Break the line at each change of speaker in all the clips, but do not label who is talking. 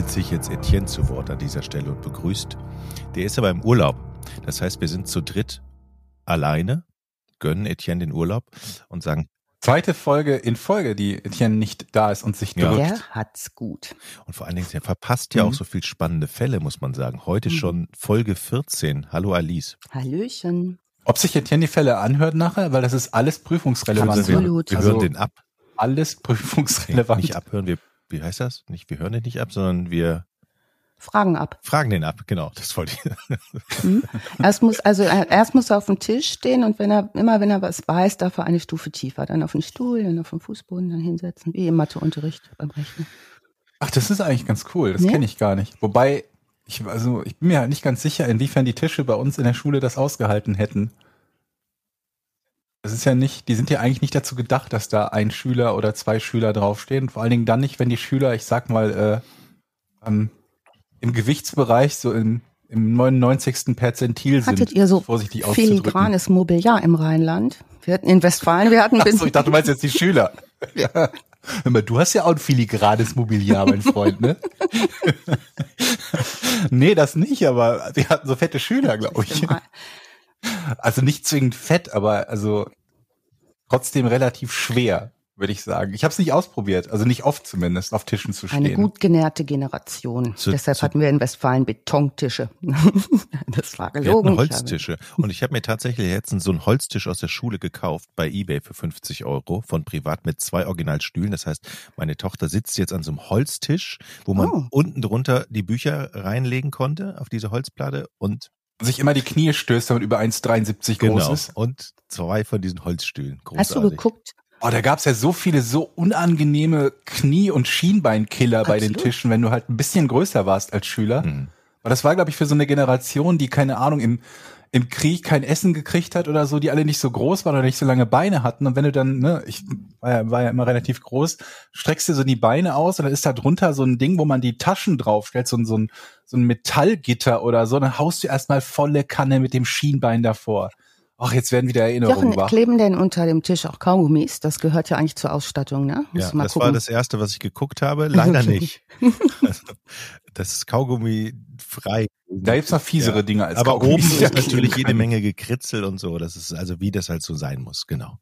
Meldet sich jetzt Etienne zu Wort an dieser Stelle und begrüßt. Der ist aber im Urlaub. Das heißt, wir sind zu dritt alleine, gönnen Etienne den Urlaub und sagen,
Zweite Folge in Folge, die Etienne nicht da ist und sich
Ja.
drückt.
Der hat's gut.
und vor allen Dingen, der verpasst ja
Mhm.
auch so viel spannende Fälle, muss man sagen. Heute
Mhm.
schon Folge 14. Hallo Alice.
Hallöchen.
Ob sich Etienne die Fälle anhört nachher, weil das ist alles prüfungsrelevant.
Also wir,
Absolut.
wir
Also-
hören den ab.
Alles prüfungsrelevant.
nicht abhören, wir, wie heißt das? Nicht, wir hören den nicht ab, sondern wir
Fragen ab.
fragen den ab. Genau, das wollte ich.
Hm? Erst muss, also er- erst muss er auf dem Tisch stehen und wenn er, immer wenn er was weiß, darf er eine Stufe tiefer. Dann auf den Stuhl, dann auf den Fußboden, dann hinsetzen, wie im Matheunterricht beim Rechnen.
Ach, das ist eigentlich ganz cool. Das
Nee?
kenne ich gar nicht. Wobei, ich, also, ich bin mir halt nicht ganz sicher, inwiefern die Tische bei uns in der Schule das ausgehalten hätten. Das ist ja nicht, die sind ja eigentlich nicht dazu gedacht, dass da ein Schüler oder zwei Schüler draufstehen. Vor allen Dingen dann nicht, wenn die Schüler, ich sag mal, äh, ähm, im Gewichtsbereich so im, im 99. Perzentil sind.
Hattet ihr so
vorsichtig
filigranes Mobiliar im Rheinland? Wir hatten in Westfalen, wir hatten
Ach so, ich dachte, du meinst jetzt die Schüler. Ja. Mal, du hast ja auch ein filigranes Mobiliar, mein Freund, ne? nee, das nicht, aber wir hatten so fette Schüler, glaube ich. Also nicht zwingend fett, aber also trotzdem relativ schwer, würde ich sagen. Ich habe es nicht ausprobiert, also nicht oft zumindest, auf Tischen zu stehen.
Eine gut genährte Generation.
Zu-
Deshalb
zu-
hatten wir in Westfalen Betontische. das war
Wir
gelogen. habe-
Holztische. Und ich habe mir tatsächlich jetzt so einen Holztisch aus der Schule gekauft bei eBay für 50 Euro von privat mit zwei Originalstühlen. Das heißt, meine Tochter sitzt jetzt an so einem Holztisch, wo man
Oh.
unten drunter die Bücher reinlegen konnte auf diese Holzplatte und
sich immer die Knie stößt, wenn man über 1,73 groß
genau
ist.
und zwei von diesen Holzstühlen. Großartig.
Hast du geguckt?
Oh, da gab's ja so viele so unangenehme Knie- und Schienbeinkiller bei den. Tischen, wenn du halt ein bisschen größer warst als Schüler.
Mhm.
Aber das war, glaube ich, für so eine Generation, die, keine Ahnung, im, im Krieg kein Essen gekriegt hat oder so, die alle nicht so groß waren oder nicht so lange Beine hatten. Und wenn du dann, ne, ich war ja, war ja immer relativ groß, streckst dir so die Beine aus und dann ist da drunter so ein Ding, wo man die Taschen draufstellt, so ein, so ein, so ein Metallgitter oder so, dann haust du erstmal volle Kanne mit dem Schienbein davor. Ach, jetzt werden wieder Erinnerungen
Jochen,
wach.
kleben denn unter dem Tisch auch Kaugummis? Das gehört ja eigentlich zur Ausstattung, ne? Musst
Ja, das
gucken.
war das erste, was ich geguckt habe. Leider nicht. also, das ist Kaugummi frei.
Da gibt's noch fiesere
Ja.
Dinge als
Aber oben
Kaugummis, die
ist natürlich jede
können.
Menge gekritzelt und so. Das ist also wie das halt so sein muss. Genau.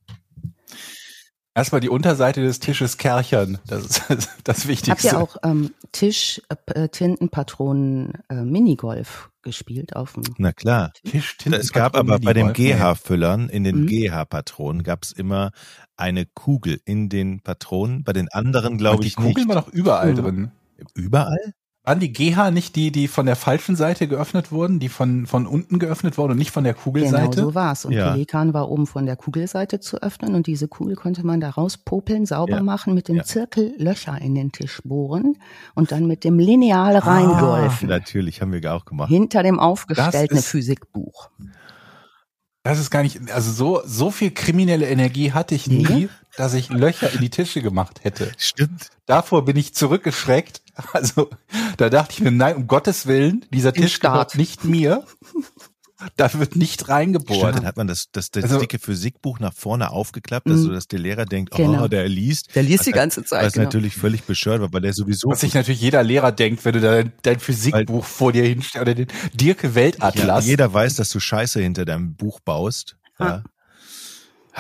Erstmal die Unterseite des Tisches kerchern. Das ist das, das
Habt
Wichtigste.
ihr auch ähm, Tisch, äh, Tintenpatronen, äh, Minigolf gespielt auf dem
Na klar.
Tisch,
Es gab aber bei den? GH-Füllern, in den
Mhm.
GH-Patronen, gab es immer eine Kugel in den Patronen. Bei den anderen glaube
die
ich
Kugeln
nicht.
war doch überall
Mhm.
drin.
Überall?
Waren die GH nicht die, die von der falschen Seite geöffnet wurden, die von, von unten geöffnet wurden und nicht von der
Genau
Kugelseite?
so war's. Und
Ja.
Pelikan war oben von der Kugelseite zu öffnen und diese Kugel konnte man da rauspopeln, sauber
Ja.
machen, mit dem
Ja.
Zirkel Löcher in den Tisch bohren und dann mit dem Lineal
Ah.
reingolfen.
Natürlich, haben wir auch gemacht.
Hinter dem aufgestellten
ist-
Physikbuch.
Das ist gar nicht, also so, so viel kriminelle Energie hatte ich nie,
Nee.
dass ich Löcher in die Tische gemacht hätte.
Stimmt.
Davor bin ich zurückgeschreckt. Also, da dachte ich mir, nein, um Gottes Willen, dieser
Im
Tisch
Start.
gehört nicht mir. Da wird nicht
Stimmt,
reingebohrt.
dann hat man das, das, das
Also-
dicke Physikbuch nach vorne aufgeklappt, dass
Mhm.
so, dass der Lehrer denkt,
Genau.
oh, der liest.
Der liest
Was
die
halt-
ganze Zeit.
Was
genau.
natürlich völlig bescheuert war, weil der sowieso
Was sich natürlich jeder Lehrer denkt, wenn du da dein, dein Physikbuch vor dir hinstellst oder den Dirke
ja,
Weltatlas.
jeder weiß, dass du Scheiße hinter deinem Buch baust. Ja.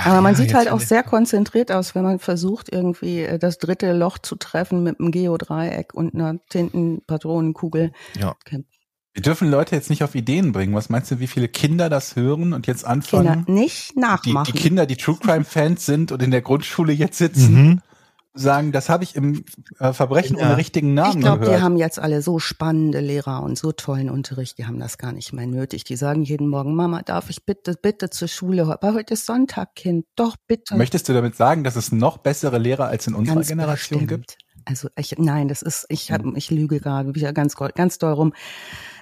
Aber man
Ja,
sieht
jetzt
halt auch sehr konzentriert aus, wenn man versucht, irgendwie äh, das dritte Loch zu treffen mit einem Geodreieck und einer Tintenpatronenkugel.
Ja.
Wir dürfen Leute jetzt nicht auf Ideen bringen. Was meinst du, wie viele Kinder das hören und jetzt
Kinder
anfangen?
nicht
Die,
nachmachen.
die Kinder, die True Crime Fans sind und in der Grundschule jetzt sitzen,
Mhm.
Sagen, das habe ich im äh, Verbrechen
Ja.
ohne richtigen Namen
ich glaube, die haben jetzt alle so spannende Lehrer und so tollen Unterricht, die haben das gar nicht mehr nötig. Die sagen jeden Morgen, Mama, darf ich bitte, bitte zur Schule? Aber heute ist Sonntag, Kind. Doch, bitte.
Möchtest du damit sagen, dass es noch bessere Lehrer als in unserer
Ganz
Generation
bestimmt.
gibt?
Also ich, nein, das ist, ich hab, ich lüge gerade wieder ganz, ganz doll rum.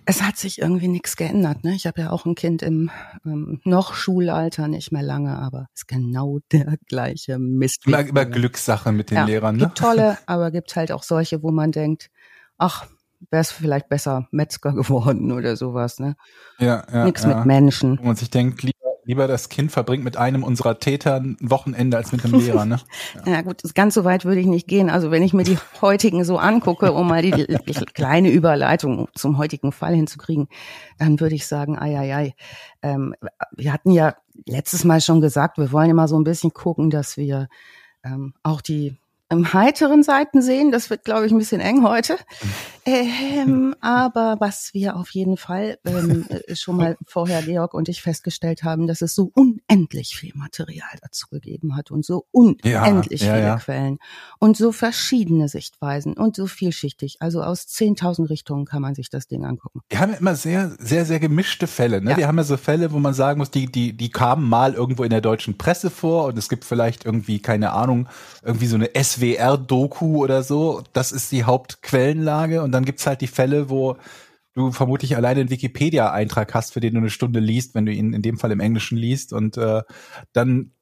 Es hat sich irgendwie nichts geändert. Ne? Ich habe ja auch ein Kind im ähm, noch Schulalter, nicht mehr lange, aber ist genau der gleiche Mist.
Immer, immer. Glückssache mit den
ja,
Lehrern, ne?
Gibt tolle, aber gibt halt auch solche, wo man denkt, ach, wäre es vielleicht besser Metzger geworden oder sowas. Ne?
Ja, ja,
Nix
ja.
mit Menschen.
Wo man sich denkt, lieber, das Kind verbringt mit einem unserer Täter ein Wochenende als mit einem Lehrer, ne?
Ja. ja gut, ganz so weit würde ich nicht gehen. Also wenn ich mir die heutigen so angucke, um mal die kleine Überleitung zum heutigen Fall hinzukriegen, dann würde ich sagen, ei, ei, ei. Ähm, wir hatten ja letztes Mal schon gesagt, wir wollen immer so ein bisschen gucken, dass wir ähm, auch die ähm, heiteren Seiten sehen. Das wird, glaube ich, ein bisschen eng heute. Ähm, aber was wir auf jeden Fall ähm, äh, schon mal vorher, Georg und ich, festgestellt haben, dass es so unendlich viel Material dazu gegeben hat und so unendlich ja, ja, viele ja. Quellen und so verschiedene Sichtweisen und so vielschichtig. Also aus 10.000 Richtungen kann man sich das Ding angucken.
Wir haben ja immer sehr, sehr, sehr gemischte Fälle. Ne? Wir haben ja so Fälle, wo man sagen muss, die, die, die kamen mal irgendwo in der deutschen Presse vor und es gibt vielleicht irgendwie, keine Ahnung, irgendwie so eine SWR-Doku oder so. Das ist die Hauptquellenlage und dann gibt's halt die Fälle, wo du vermutlich alleine einen Wikipedia-Eintrag hast, für den du eine Stunde liest, wenn du ihn in dem Fall im Englischen liest und äh, dann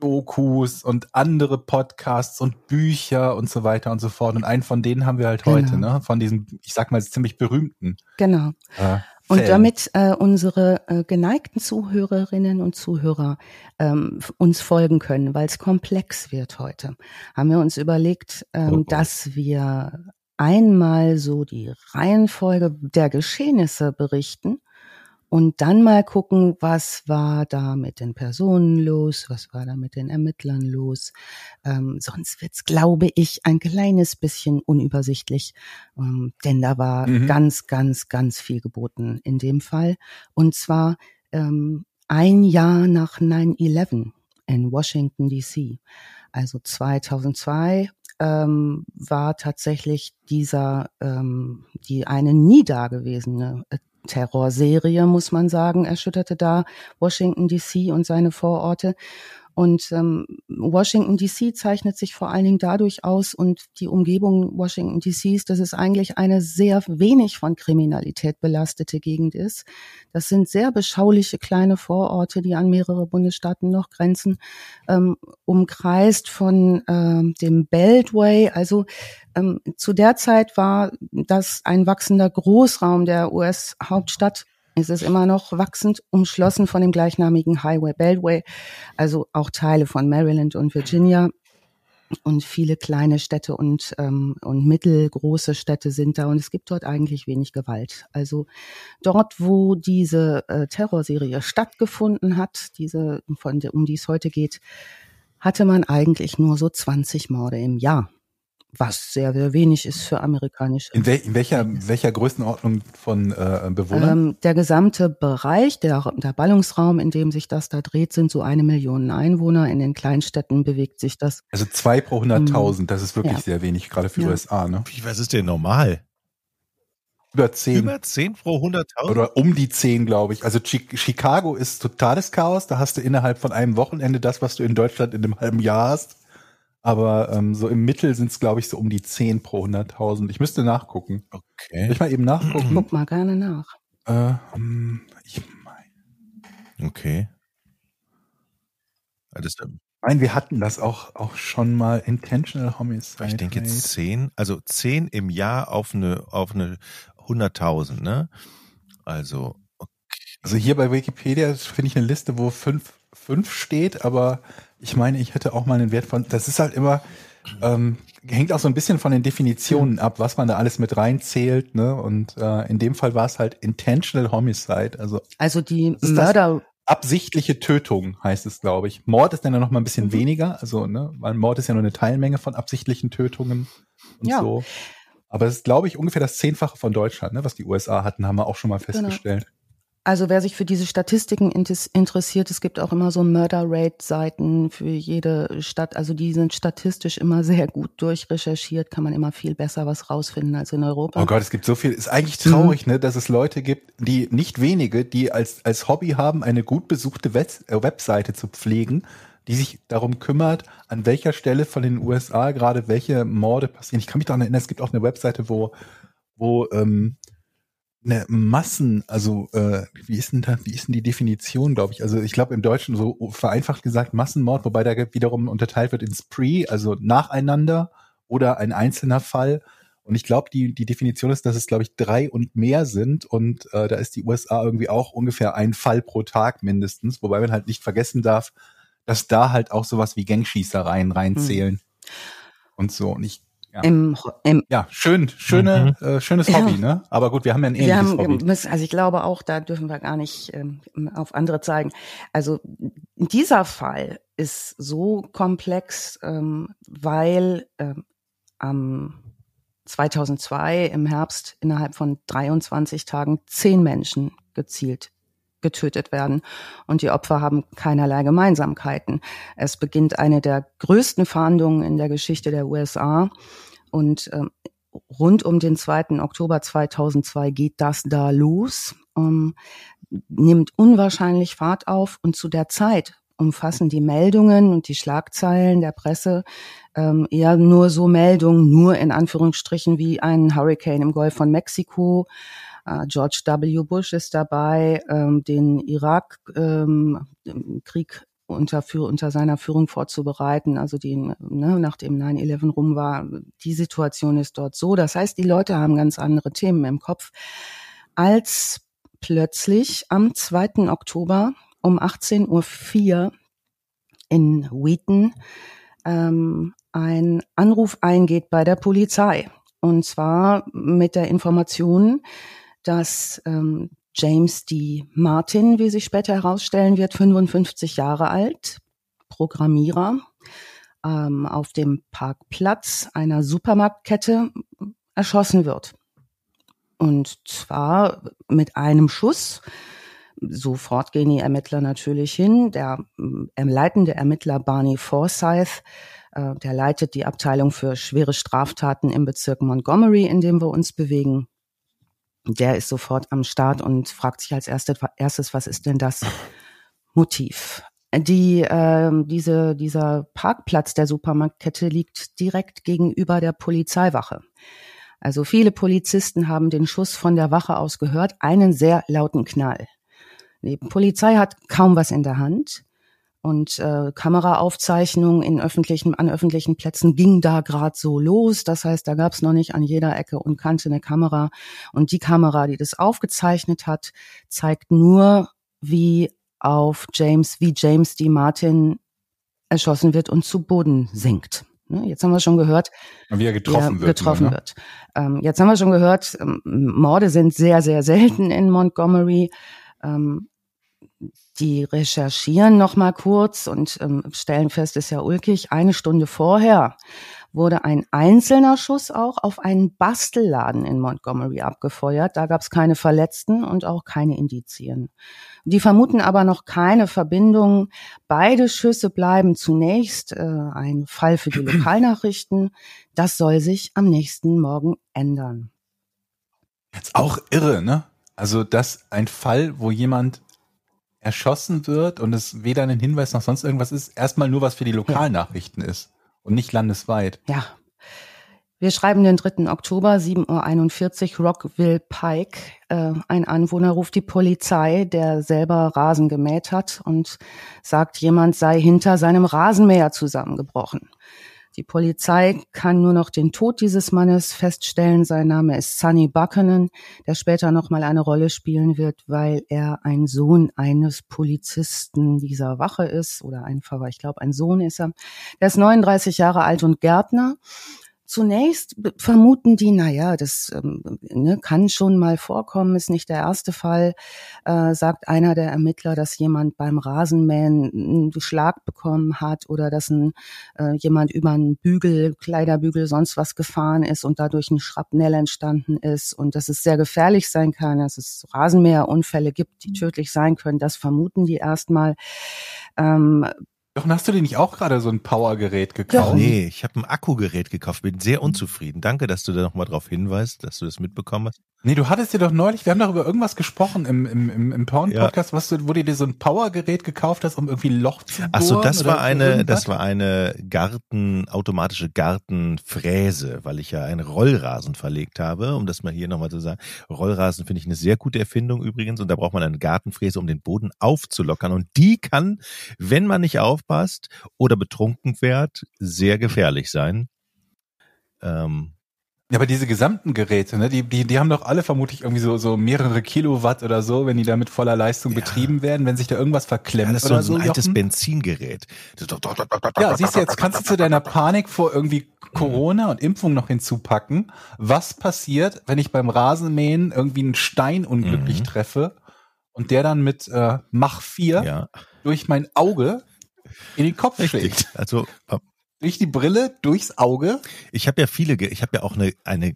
Dokus und andere Podcasts und Bücher und so weiter und so fort. Und einen von denen haben wir halt genau. heute, ne? Von diesen, ich sag mal, ziemlich berühmten.
Genau. Äh, und damit äh, unsere äh, geneigten Zuhörerinnen und Zuhörer ähm, uns folgen können, weil es komplex wird heute, haben wir uns überlegt, ähm, oh, oh. dass wir einmal so die Reihenfolge der Geschehnisse berichten und dann mal gucken, was war da mit den Personen los, was war da mit den Ermittlern los. Ähm, sonst wird's, glaube ich, ein kleines bisschen unübersichtlich, ähm, denn da war mhm. ganz, ganz, ganz viel geboten in dem Fall. Und zwar ähm, ein Jahr nach 9-11 in Washington, DC. Also 2002 ähm, war tatsächlich dieser ähm, die eine nie dagewesene äh, Terrorserie, muss man sagen, erschütterte da Washington DC und seine Vororte. Und ähm, Washington DC zeichnet sich vor allen Dingen dadurch aus und die Umgebung Washington DCs, dass es eigentlich eine sehr wenig von Kriminalität belastete Gegend ist. Das sind sehr beschauliche kleine Vororte, die an mehrere Bundesstaaten noch grenzen, ähm, umkreist von ähm, dem Beltway. Also ähm, zu der Zeit war das ein wachsender Großraum der US-Hauptstadt ist es immer noch wachsend, umschlossen von dem gleichnamigen Highway Beltway, also auch Teile von Maryland und Virginia. Und viele kleine Städte und, ähm, und mittelgroße Städte sind da und es gibt dort eigentlich wenig Gewalt. Also dort, wo diese äh, Terrorserie stattgefunden hat, diese, von der, um die es heute geht, hatte man eigentlich nur so 20 Morde im Jahr was sehr, sehr wenig ist für amerikanische.
In, wel in welcher, welcher Größenordnung von äh, Bewohnern? Ähm,
der gesamte Bereich, der, der Ballungsraum, in dem sich das da dreht, sind so eine Million Einwohner. In den Kleinstädten bewegt sich das.
Also zwei pro hunderttausend, das ist wirklich ja. sehr wenig, gerade für ja. USA. Ne?
Wie, was ist denn normal?
Über zehn.
Über zehn pro hunderttausend?
Oder um die zehn, glaube ich. Also Chicago ist totales Chaos. Da hast du innerhalb von einem Wochenende das, was du in Deutschland in einem halben Jahr hast. Aber ähm, so im Mittel sind es, glaube ich, so um die 10 pro 100.000. Ich müsste nachgucken.
Okay.
Soll ich mal eben nachgucken?
Guck mal gerne nach.
Äh, um, ich
meine. Okay.
Das, Nein, wir hatten das auch, auch schon mal Intentional Homicide.
Ich denke jetzt 10, also 10 im Jahr auf eine, auf eine 100.000, ne? Also,
okay. Also hier bei Wikipedia finde ich eine Liste, wo 5 fünf steht, aber ich meine, ich hätte auch mal einen Wert von, das ist halt immer, ähm, hängt auch so ein bisschen von den Definitionen ab, was man da alles mit reinzählt, ne? Und äh, in dem Fall war es halt intentional homicide, also
also die Mörder
absichtliche Tötung heißt es, glaube ich. Mord ist dann ja noch mal ein bisschen mhm. weniger, also ne, weil Mord ist ja nur eine Teilmenge von absichtlichen Tötungen und ja. so. Aber es ist, glaube ich, ungefähr das Zehnfache von Deutschland, ne, was die USA hatten, haben wir auch schon mal genau. festgestellt. Genau.
Also wer sich für diese Statistiken interessiert, es gibt auch immer so Murder-Rate-Seiten für jede Stadt. Also die sind statistisch immer sehr gut durchrecherchiert, kann man immer viel besser was rausfinden als in Europa.
Oh Gott, es gibt so viel. Ist eigentlich traurig, mhm. ne, dass es Leute gibt, die nicht wenige, die als, als Hobby haben, eine gut besuchte Web äh, Webseite zu pflegen, die sich darum kümmert, an welcher Stelle von den USA gerade welche Morde passieren. Ich kann mich daran erinnern, es gibt auch eine Webseite, wo, wo ähm, eine Massen, also äh, wie ist denn da, wie ist denn die Definition, glaube ich? Also ich glaube im Deutschen so vereinfacht gesagt Massenmord, wobei da wiederum unterteilt wird in Spree, also nacheinander oder ein einzelner Fall. Und ich glaube, die, die Definition ist, dass es, glaube ich, drei und mehr sind. Und äh, da ist die USA irgendwie auch ungefähr ein Fall pro Tag mindestens. Wobei man halt nicht vergessen darf, dass da halt auch sowas wie Gangschießereien reinzählen. Mhm. Und so. Und ich ja. Im, im ja, schön, schöne, mhm. äh, schönes Hobby, ne? Aber gut, wir haben ja ein ähnliches haben, Hobby.
Müssen, also ich glaube auch, da dürfen wir gar nicht ähm, auf andere zeigen. Also dieser Fall ist so komplex, ähm, weil ähm, am 2002 im Herbst innerhalb von 23 Tagen zehn Menschen gezielt getötet werden. Und die Opfer haben keinerlei Gemeinsamkeiten. Es beginnt eine der größten Fahndungen in der Geschichte der USA. Und ähm, rund um den 2. Oktober 2002 geht das da los, ähm, nimmt unwahrscheinlich Fahrt auf. Und zu der Zeit umfassen die Meldungen und die Schlagzeilen der Presse ähm, eher nur so Meldungen, nur in Anführungsstrichen wie ein Hurricane im Golf von Mexiko, George W. Bush ist dabei, ähm, den Irakkrieg ähm, unter, unter seiner Führung vorzubereiten, also den, ne, nachdem 9-11 rum war, die Situation ist dort so. Das heißt, die Leute haben ganz andere Themen im Kopf, als plötzlich am 2. Oktober um 18.04 Uhr in Wheaton ähm, ein Anruf eingeht bei der Polizei. Und zwar mit der Information, dass ähm, James D. Martin, wie sich später herausstellen wird, 55 Jahre alt, Programmierer, ähm, auf dem Parkplatz einer Supermarktkette erschossen wird. Und zwar mit einem Schuss. Sofort gehen die Ermittler natürlich hin. Der äh, leitende Ermittler Barney Forsyth, äh, der leitet die Abteilung für schwere Straftaten im Bezirk Montgomery, in dem wir uns bewegen der ist sofort am Start und fragt sich als erstes, was ist denn das Motiv? Die, äh, diese, dieser Parkplatz der Supermarktkette liegt direkt gegenüber der Polizeiwache. Also viele Polizisten haben den Schuss von der Wache aus gehört, einen sehr lauten Knall. Die Polizei hat kaum was in der Hand und äh, Kameraaufzeichnungen in öffentlichen, an öffentlichen Plätzen ging da gerade so los. Das heißt, da gab es noch nicht an jeder Ecke und Kante eine Kamera. Und die Kamera, die das aufgezeichnet hat, zeigt nur, wie auf James, wie James D. Martin erschossen wird und zu Boden sinkt. Ne, jetzt haben wir schon gehört,
wie er getroffen
er wird. Getroffen ne? wird. Ähm, jetzt haben wir schon gehört, ähm, Morde sind sehr, sehr selten in Montgomery. Ähm, die recherchieren noch mal kurz und ähm, stellen fest, ist ja ulkig. Eine Stunde vorher wurde ein einzelner Schuss auch auf einen Bastelladen in Montgomery abgefeuert. Da gab es keine Verletzten und auch keine Indizien. Die vermuten aber noch keine Verbindung. Beide Schüsse bleiben zunächst äh, ein Fall für die Lokalnachrichten. Das soll sich am nächsten Morgen ändern.
Jetzt auch irre, ne? Also, dass ein Fall, wo jemand erschossen wird und es weder ein Hinweis noch sonst irgendwas ist, erstmal nur was für die Lokalnachrichten ja. ist und nicht landesweit.
Ja. Wir schreiben den 3. Oktober, 7.41 Uhr, Rockville Pike. Äh, ein Anwohner ruft die Polizei, der selber Rasen gemäht hat und sagt, jemand sei hinter seinem Rasenmäher zusammengebrochen. Die Polizei kann nur noch den Tod dieses Mannes feststellen. Sein Name ist Sonny Buchanan, der später nochmal eine Rolle spielen wird, weil er ein Sohn eines Polizisten dieser Wache ist oder einfach, ich glaube, ein Sohn ist er. Der ist 39 Jahre alt und Gärtner Zunächst vermuten die, na ja, das ähm, ne, kann schon mal vorkommen, ist nicht der erste Fall, äh, sagt einer der Ermittler, dass jemand beim Rasenmähen einen Schlag bekommen hat oder dass ein, äh, jemand über einen Bügel, Kleiderbügel, sonst was gefahren ist und dadurch ein Schrapnell entstanden ist und dass es sehr gefährlich sein kann, dass es Rasenmäherunfälle gibt, die tödlich sein können. Das vermuten die erstmal. Ähm,
doch, hast du dir nicht auch gerade so ein Powergerät gekauft? Ja.
Nee, ich habe ein Akkugerät gekauft, bin sehr unzufrieden. Danke, dass du da nochmal drauf hinweist, dass du das mitbekommen hast.
Nee, du hattest dir doch neulich, wir haben darüber irgendwas gesprochen im, im, im, im Porn-Podcast, ja. was du, wo du dir so ein Powergerät gekauft hast, um irgendwie Loch zu bohren.
Ach so, das war eine, das war eine Garten, automatische Gartenfräse, weil ich ja einen Rollrasen verlegt habe, um das mal hier nochmal zu sagen. Rollrasen finde ich eine sehr gute Erfindung übrigens und da braucht man eine Gartenfräse, um den Boden aufzulockern und die kann, wenn man nicht aufpasst oder betrunken fährt, sehr gefährlich sein. Ähm,
Ja, aber diese gesamten Geräte, ne, die, die, die haben doch alle vermutlich irgendwie so, so mehrere Kilowatt oder so, wenn die da mit voller Leistung
Ja.
betrieben werden, wenn sich da irgendwas verklemmt
Ja, das ist so
oder
ein,
so.
altes
Jochen.
Benzingerät.
Ja, siehst du, jetzt kannst du zu deiner Panik vor irgendwie Corona und Impfung noch hinzupacken. Was passiert, wenn ich beim Rasenmähen irgendwie einen Stein unglücklich
Mhm.
treffe und der dann mit äh, Mach 4
Ja,
durch mein Auge in den Kopf schlägt?
richtig. Also äh,
Durch die Brille, durchs Auge.
ich habe ja viele, ich habe ja auch eine, eine,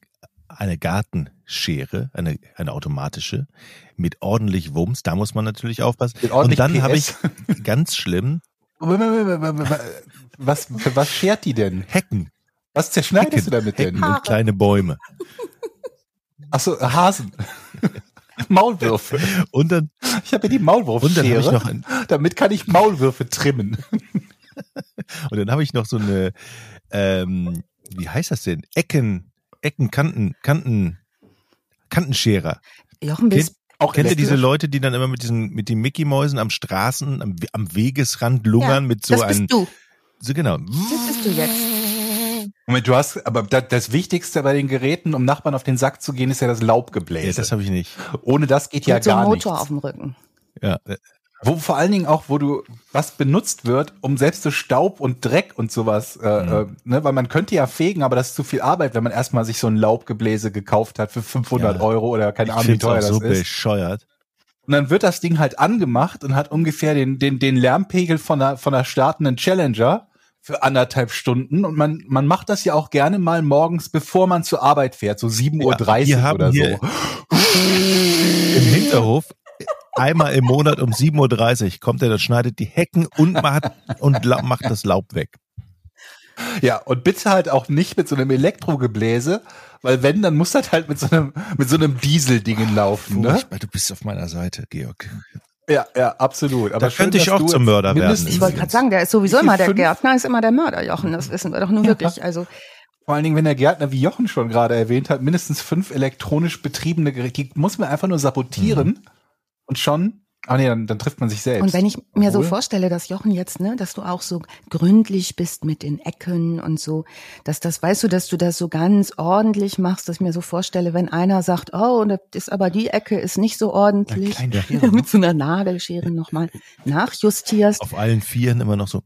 eine Gartenschere, eine, eine automatische, mit ordentlich Wumms. Da muss man natürlich aufpassen. Und dann habe ich ganz schlimm
Was, für was schert die denn?
Hecken
Was zerschneidest
Hecken,
du damit denn?
Hecken und kleine Bäume.
Achso, Hasen. Maulwürfe.
Und dann,
Ich habe ja die
dann habe ich
Maulwurfschere.
noch, ein,
Damit kann ich Maulwürfe trimmen.
und dann habe ich noch so eine, ähm, wie heißt das denn? Ecken, Ecken, Kanten, Kanten, Kantenscherer.
Jochen, bist,
Auch
Kennt ihr diese? Leute, die dann immer mit diesen, mit den Mickey-Mäusen am Straßen, am, am Wegesrand lungern
ja,
mit so
das
einem,
bist du.
so genau.
Das bist du jetzt.
Moment, du hast, aber das, das Wichtigste bei den Geräten, um Nachbarn auf den Sack zu gehen, ist ja das
Ja,
Laubgebläse.
das habe ich nicht.
Ohne das geht ja
Mit so einem
gar
Motor
nichts.
auf dem Rücken.
Ja, äh,
Wo vor allen Dingen auch, wo du was benutzt wird, um selbst so Staub und Dreck und sowas, äh,
Mhm.
äh, ne, weil man könnte ja fegen, aber das ist zu viel Arbeit, wenn man erstmal sich so ein Laubgebläse gekauft hat für 500
Ja.
Euro oder keine
ich
Ahnung, wie teuer das
so
ist.
bescheuert.
Und dann wird das Ding halt angemacht und hat ungefähr den, den, den Lärmpegel von einer, von einer startenden Challenger für anderthalb Stunden. Und man, man macht das ja auch gerne mal morgens, bevor man zur Arbeit fährt, so 7.30
wir
Uhr oder so.
Im Hinterhof, einmal im Monat um 7.30 Uhr kommt er, das schneidet die Hecken und macht, und macht das Laub weg.
Ja, und bitte halt auch nicht mit so einem Elektrogebläse, weil wenn, dann muss das halt mit so einem, mit so einem Dieseldingen laufen, ne?
Du bist auf meiner Seite, Georg.
Ja, ja, absolut. Aber
Da
schön,
könnte ich auch zum Mörder werden.
Ich wollte gerade sagen, der ist sowieso immer der? Gärtner, ist immer der Mörder, Jochen. Das wissen wir doch nun
Ja.
wirklich. Also
Vor allen Dingen, wenn der Gärtner, wie Jochen schon gerade erwähnt hat, mindestens fünf elektronisch betriebene Geräte, die muss man einfach nur sabotieren
Mhm.
Und schon, ah nee, dann, dann trifft man sich selbst.
Und wenn ich mir so
Obwohl-
vorstelle, dass Jochen jetzt, ne, dass du auch so gründlich bist mit den Ecken und so, dass das, weißt du, dass du das so ganz ordentlich machst, dass ich mir so vorstelle, wenn einer sagt, oh, das ist aber die Ecke ist nicht so ordentlich,
Schere, ne?
mit so einer Nagelschere nochmal nachjustierst,
Auf allen Vieren immer noch so,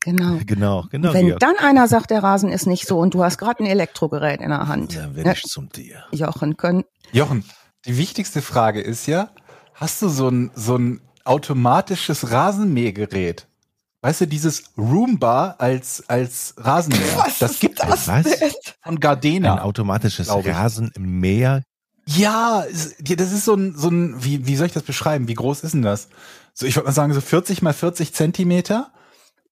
genau.
genau, genau,
Wenn
Georg.
dann einer sagt, der Rasen ist nicht so und du hast gerade ein Elektrogerät in der Hand,
Dann
ne,
werde ich zum Tier.
Jochen, können,
Jochen, die wichtigste Frage ist ja, hast du so ein, so ein automatisches Rasenmähgerät? Weißt du, dieses Roomba als, als Rasenmäher. das gibt es
Was?
von
Ein
Gardena.
automatisches
glaub ich.
Rasenmäher.
Ja, das ist so ein, so ein, wie, wie soll ich das beschreiben? Wie groß ist denn das? So, ich würde mal sagen, so 40 mal 40 Zentimeter.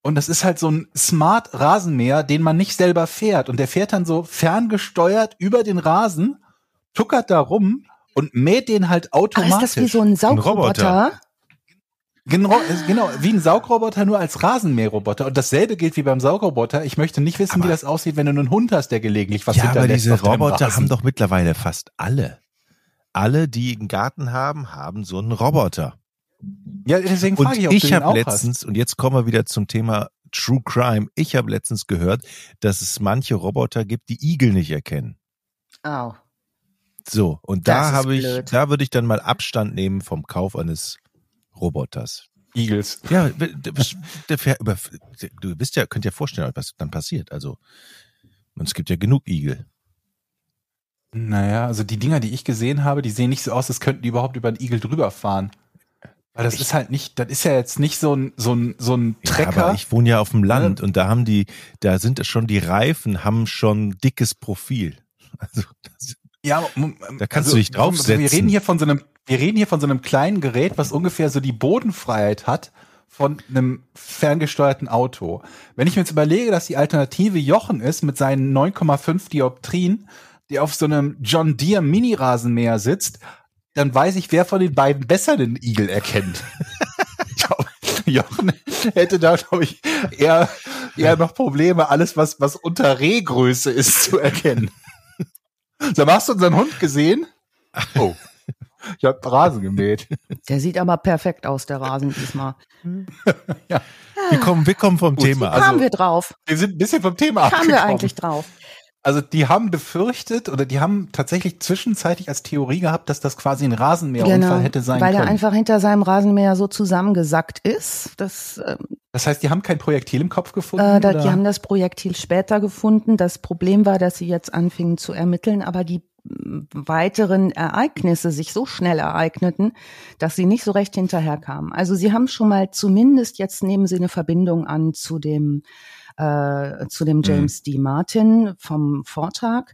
Und das ist halt so ein Smart Rasenmäher, den man nicht selber fährt. Und der fährt dann so ferngesteuert über den Rasen, tuckert da rum und mäht den halt
ah, ist
automatisch.
das wie so ein Saugroboter?
Roboter.
Genau, ist- genau, wie ein Saugroboter, nur als Rasenmäherroboter. Und dasselbe gilt wie beim Saugroboter. Ich möchte nicht wissen, wie
Aber-
das aussieht, wenn du einen Hund hast, der gelegentlich was
Ja, aber diese Roboter haben doch mittlerweile fast alle. Alle, die einen Garten haben, haben so einen Roboter.
Ja, deswegen frage ich, ob
ich
du den
habe
auch
letztens, und jetzt kommen wir wieder zum Thema True Crime, ich habe letztens gehört, dass es manche Roboter gibt, die Igel nicht erkennen.
Au.
So, und
Das
da
ist
habe ich,
blöd.
da würde ich dann mal Abstand nehmen vom Kauf eines Roboters.
Eagles.
Ja, der, der, der, über, du bist ja, könnt ja vorstellen, was dann passiert. Also, und es gibt ja genug Igel.
Naja, also die Dinger, die ich gesehen habe, die sehen nicht so aus, als könnten die überhaupt über einen Igel drüber fahren. Weil das
Ich-
ist halt nicht, das ist ja jetzt nicht so ein, so ein, so ein
Ja,
Trecker.
aber ich wohne ja auf dem Land und da haben die, da sind schon die Reifen, haben schon dickes Profil. Also, das,
ja,
Da kannst du dich draufsetzen.
Wir reden hier von so einem, wir reden hier von so einem kleinen Gerät, was ungefähr so die Bodenfreiheit hat von einem ferngesteuerten Auto. Wenn ich mir jetzt überlege, dass die Alternative Jochen ist mit seinen 9,5 Dioptrien, die auf so einem John Deere Mini-Rasenmäher sitzt, dann weiß ich, wer von den beiden besser den Igel erkennt. Ich glaube, Jochen hätte da, glaube ich, eher, eher noch Probleme, alles, was, was unter Rehgröße ist, zu erkennen. So, hast du unseren Hund gesehen? Oh. Ich habe Rasen gemäht.
Der sieht aber perfekt aus, der Rasen diesmal.
wir kommen, wir kommen vom
Gut,
Thema.
Also-
Kamen wir drauf?
Wir sind ein bisschen vom Thema
Kamen wir eigentlich drauf?
Also die haben befürchtet oder die haben tatsächlich zwischenzeitlich als Theorie gehabt, dass das quasi ein Rasenmäherunfall genau, hätte sein
weil
können.
Weil er einfach hinter seinem Rasenmäher so zusammengesackt ist. Das,
ähm, das heißt, die haben kein Projektil im Kopf gefunden?
Äh, da, die haben das Projektil später gefunden. Das Problem war, dass sie jetzt anfingen zu ermitteln, aber die weiteren Ereignisse sich so schnell ereigneten, dass sie nicht so recht hinterherkamen. Also sie haben schon mal zumindest jetzt nehmen sie eine Verbindung an zu dem äh, zu dem mhm. James mhm. D. Martin vom Vortag.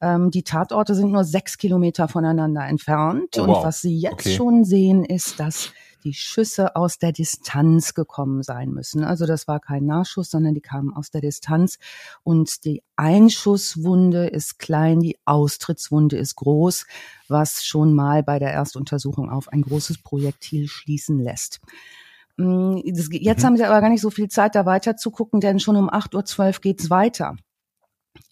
Ähm, die Tatorte sind nur sechs Kilometer voneinander entfernt. Oh, wow. Und was Sie jetzt okay. schon sehen, ist, dass die Schüsse aus der Distanz gekommen sein müssen. Also das war kein Nachschuss, sondern die kamen aus der Distanz. Und die Einschusswunde ist klein, die Austrittswunde ist groß, was schon mal bei der Erstuntersuchung auf ein großes Projektil schließen lässt. Mm, jetzt mhm. haben sie aber gar nicht so viel Zeit, da weiter zu gucken, denn schon um 8.12 Uhr geht's weiter.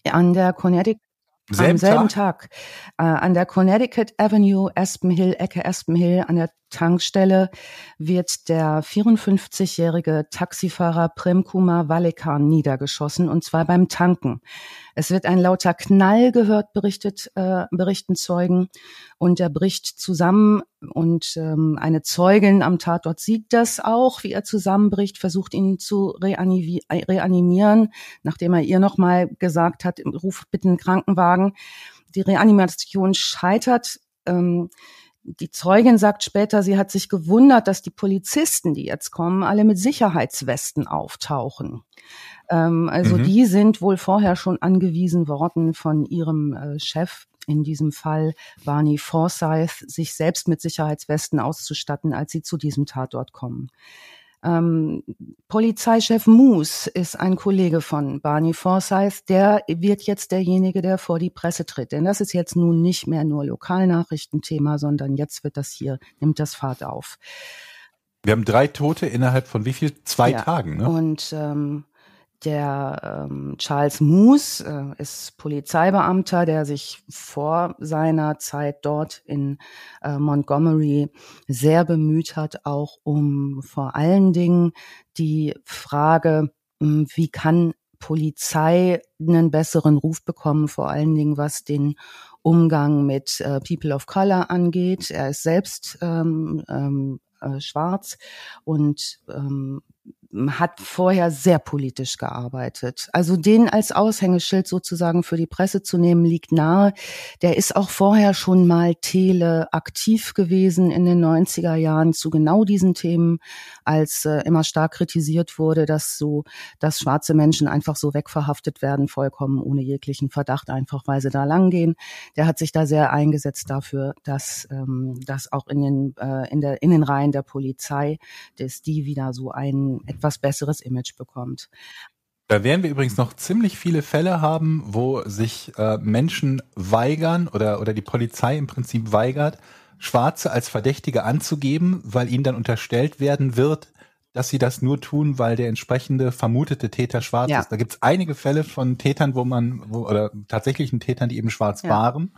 An der Connecticut Selben am selben Tag, Tag äh, an der Connecticut Avenue, Aspen Hill, Ecke Aspen Hill, an der Tankstelle wird der 54-jährige Taxifahrer Prem Kumar Valekan niedergeschossen und zwar beim Tanken. Es wird ein lauter Knall gehört, berichtet, äh, berichten Zeugen und er bricht zusammen und ähm, eine Zeugin am Tatort sieht das auch, wie er zusammenbricht, versucht ihn zu reanimieren, nachdem er ihr nochmal gesagt hat, ruf bitte einen Krankenwagen. Die Reanimation scheitert. Ähm, die Zeugin sagt später, sie hat sich gewundert, dass die Polizisten, die jetzt kommen, alle mit Sicherheitswesten auftauchen. Ähm, also mhm. die sind wohl vorher schon angewiesen worden von ihrem äh, Chef, in diesem Fall Barney Forsyth, sich selbst mit Sicherheitswesten auszustatten, als sie zu diesem Tatort kommen. Ähm, Polizeichef Moose ist ein Kollege von Barney Forsyth. Der wird jetzt derjenige, der vor die Presse tritt. Denn das ist jetzt nun nicht mehr nur Lokalnachrichtenthema, sondern jetzt wird das hier, nimmt das Fahrt auf.
Wir haben drei Tote innerhalb von wie viel? Zwei
ja,
Tagen, ne?
Und ähm, der ähm, Charles Moose äh, ist Polizeibeamter, der sich vor seiner Zeit dort in äh, Montgomery sehr bemüht hat, auch um vor allen Dingen die Frage, hm, wie kann Polizei einen besseren Ruf bekommen, vor allen Dingen was den Umgang mit äh, People of Color angeht. Er ist selbst ähm, ähm, äh, schwarz und ähm, hat vorher sehr politisch gearbeitet. Also den als Aushängeschild sozusagen für die Presse zu nehmen, liegt nahe. Der ist auch vorher schon mal tele aktiv gewesen in den 90er Jahren zu genau diesen Themen, als äh, immer stark kritisiert wurde, dass so, dass schwarze Menschen einfach so wegverhaftet werden, vollkommen ohne jeglichen Verdacht, einfach weil sie da langgehen. Der hat sich da sehr eingesetzt dafür, dass, ähm, dass auch in den, äh, in der, in den Reihen der Polizei, dass die wieder so ein etwas besseres Image bekommt.
Da werden wir übrigens noch ziemlich viele Fälle haben, wo sich äh, Menschen weigern oder, oder die Polizei im Prinzip weigert, Schwarze als Verdächtige anzugeben, weil ihnen dann unterstellt werden wird, dass sie das nur tun, weil der entsprechende vermutete Täter schwarz ja. ist. Da gibt es einige Fälle von Tätern, wo man, wo, oder tatsächlichen Tätern, die eben schwarz ja. waren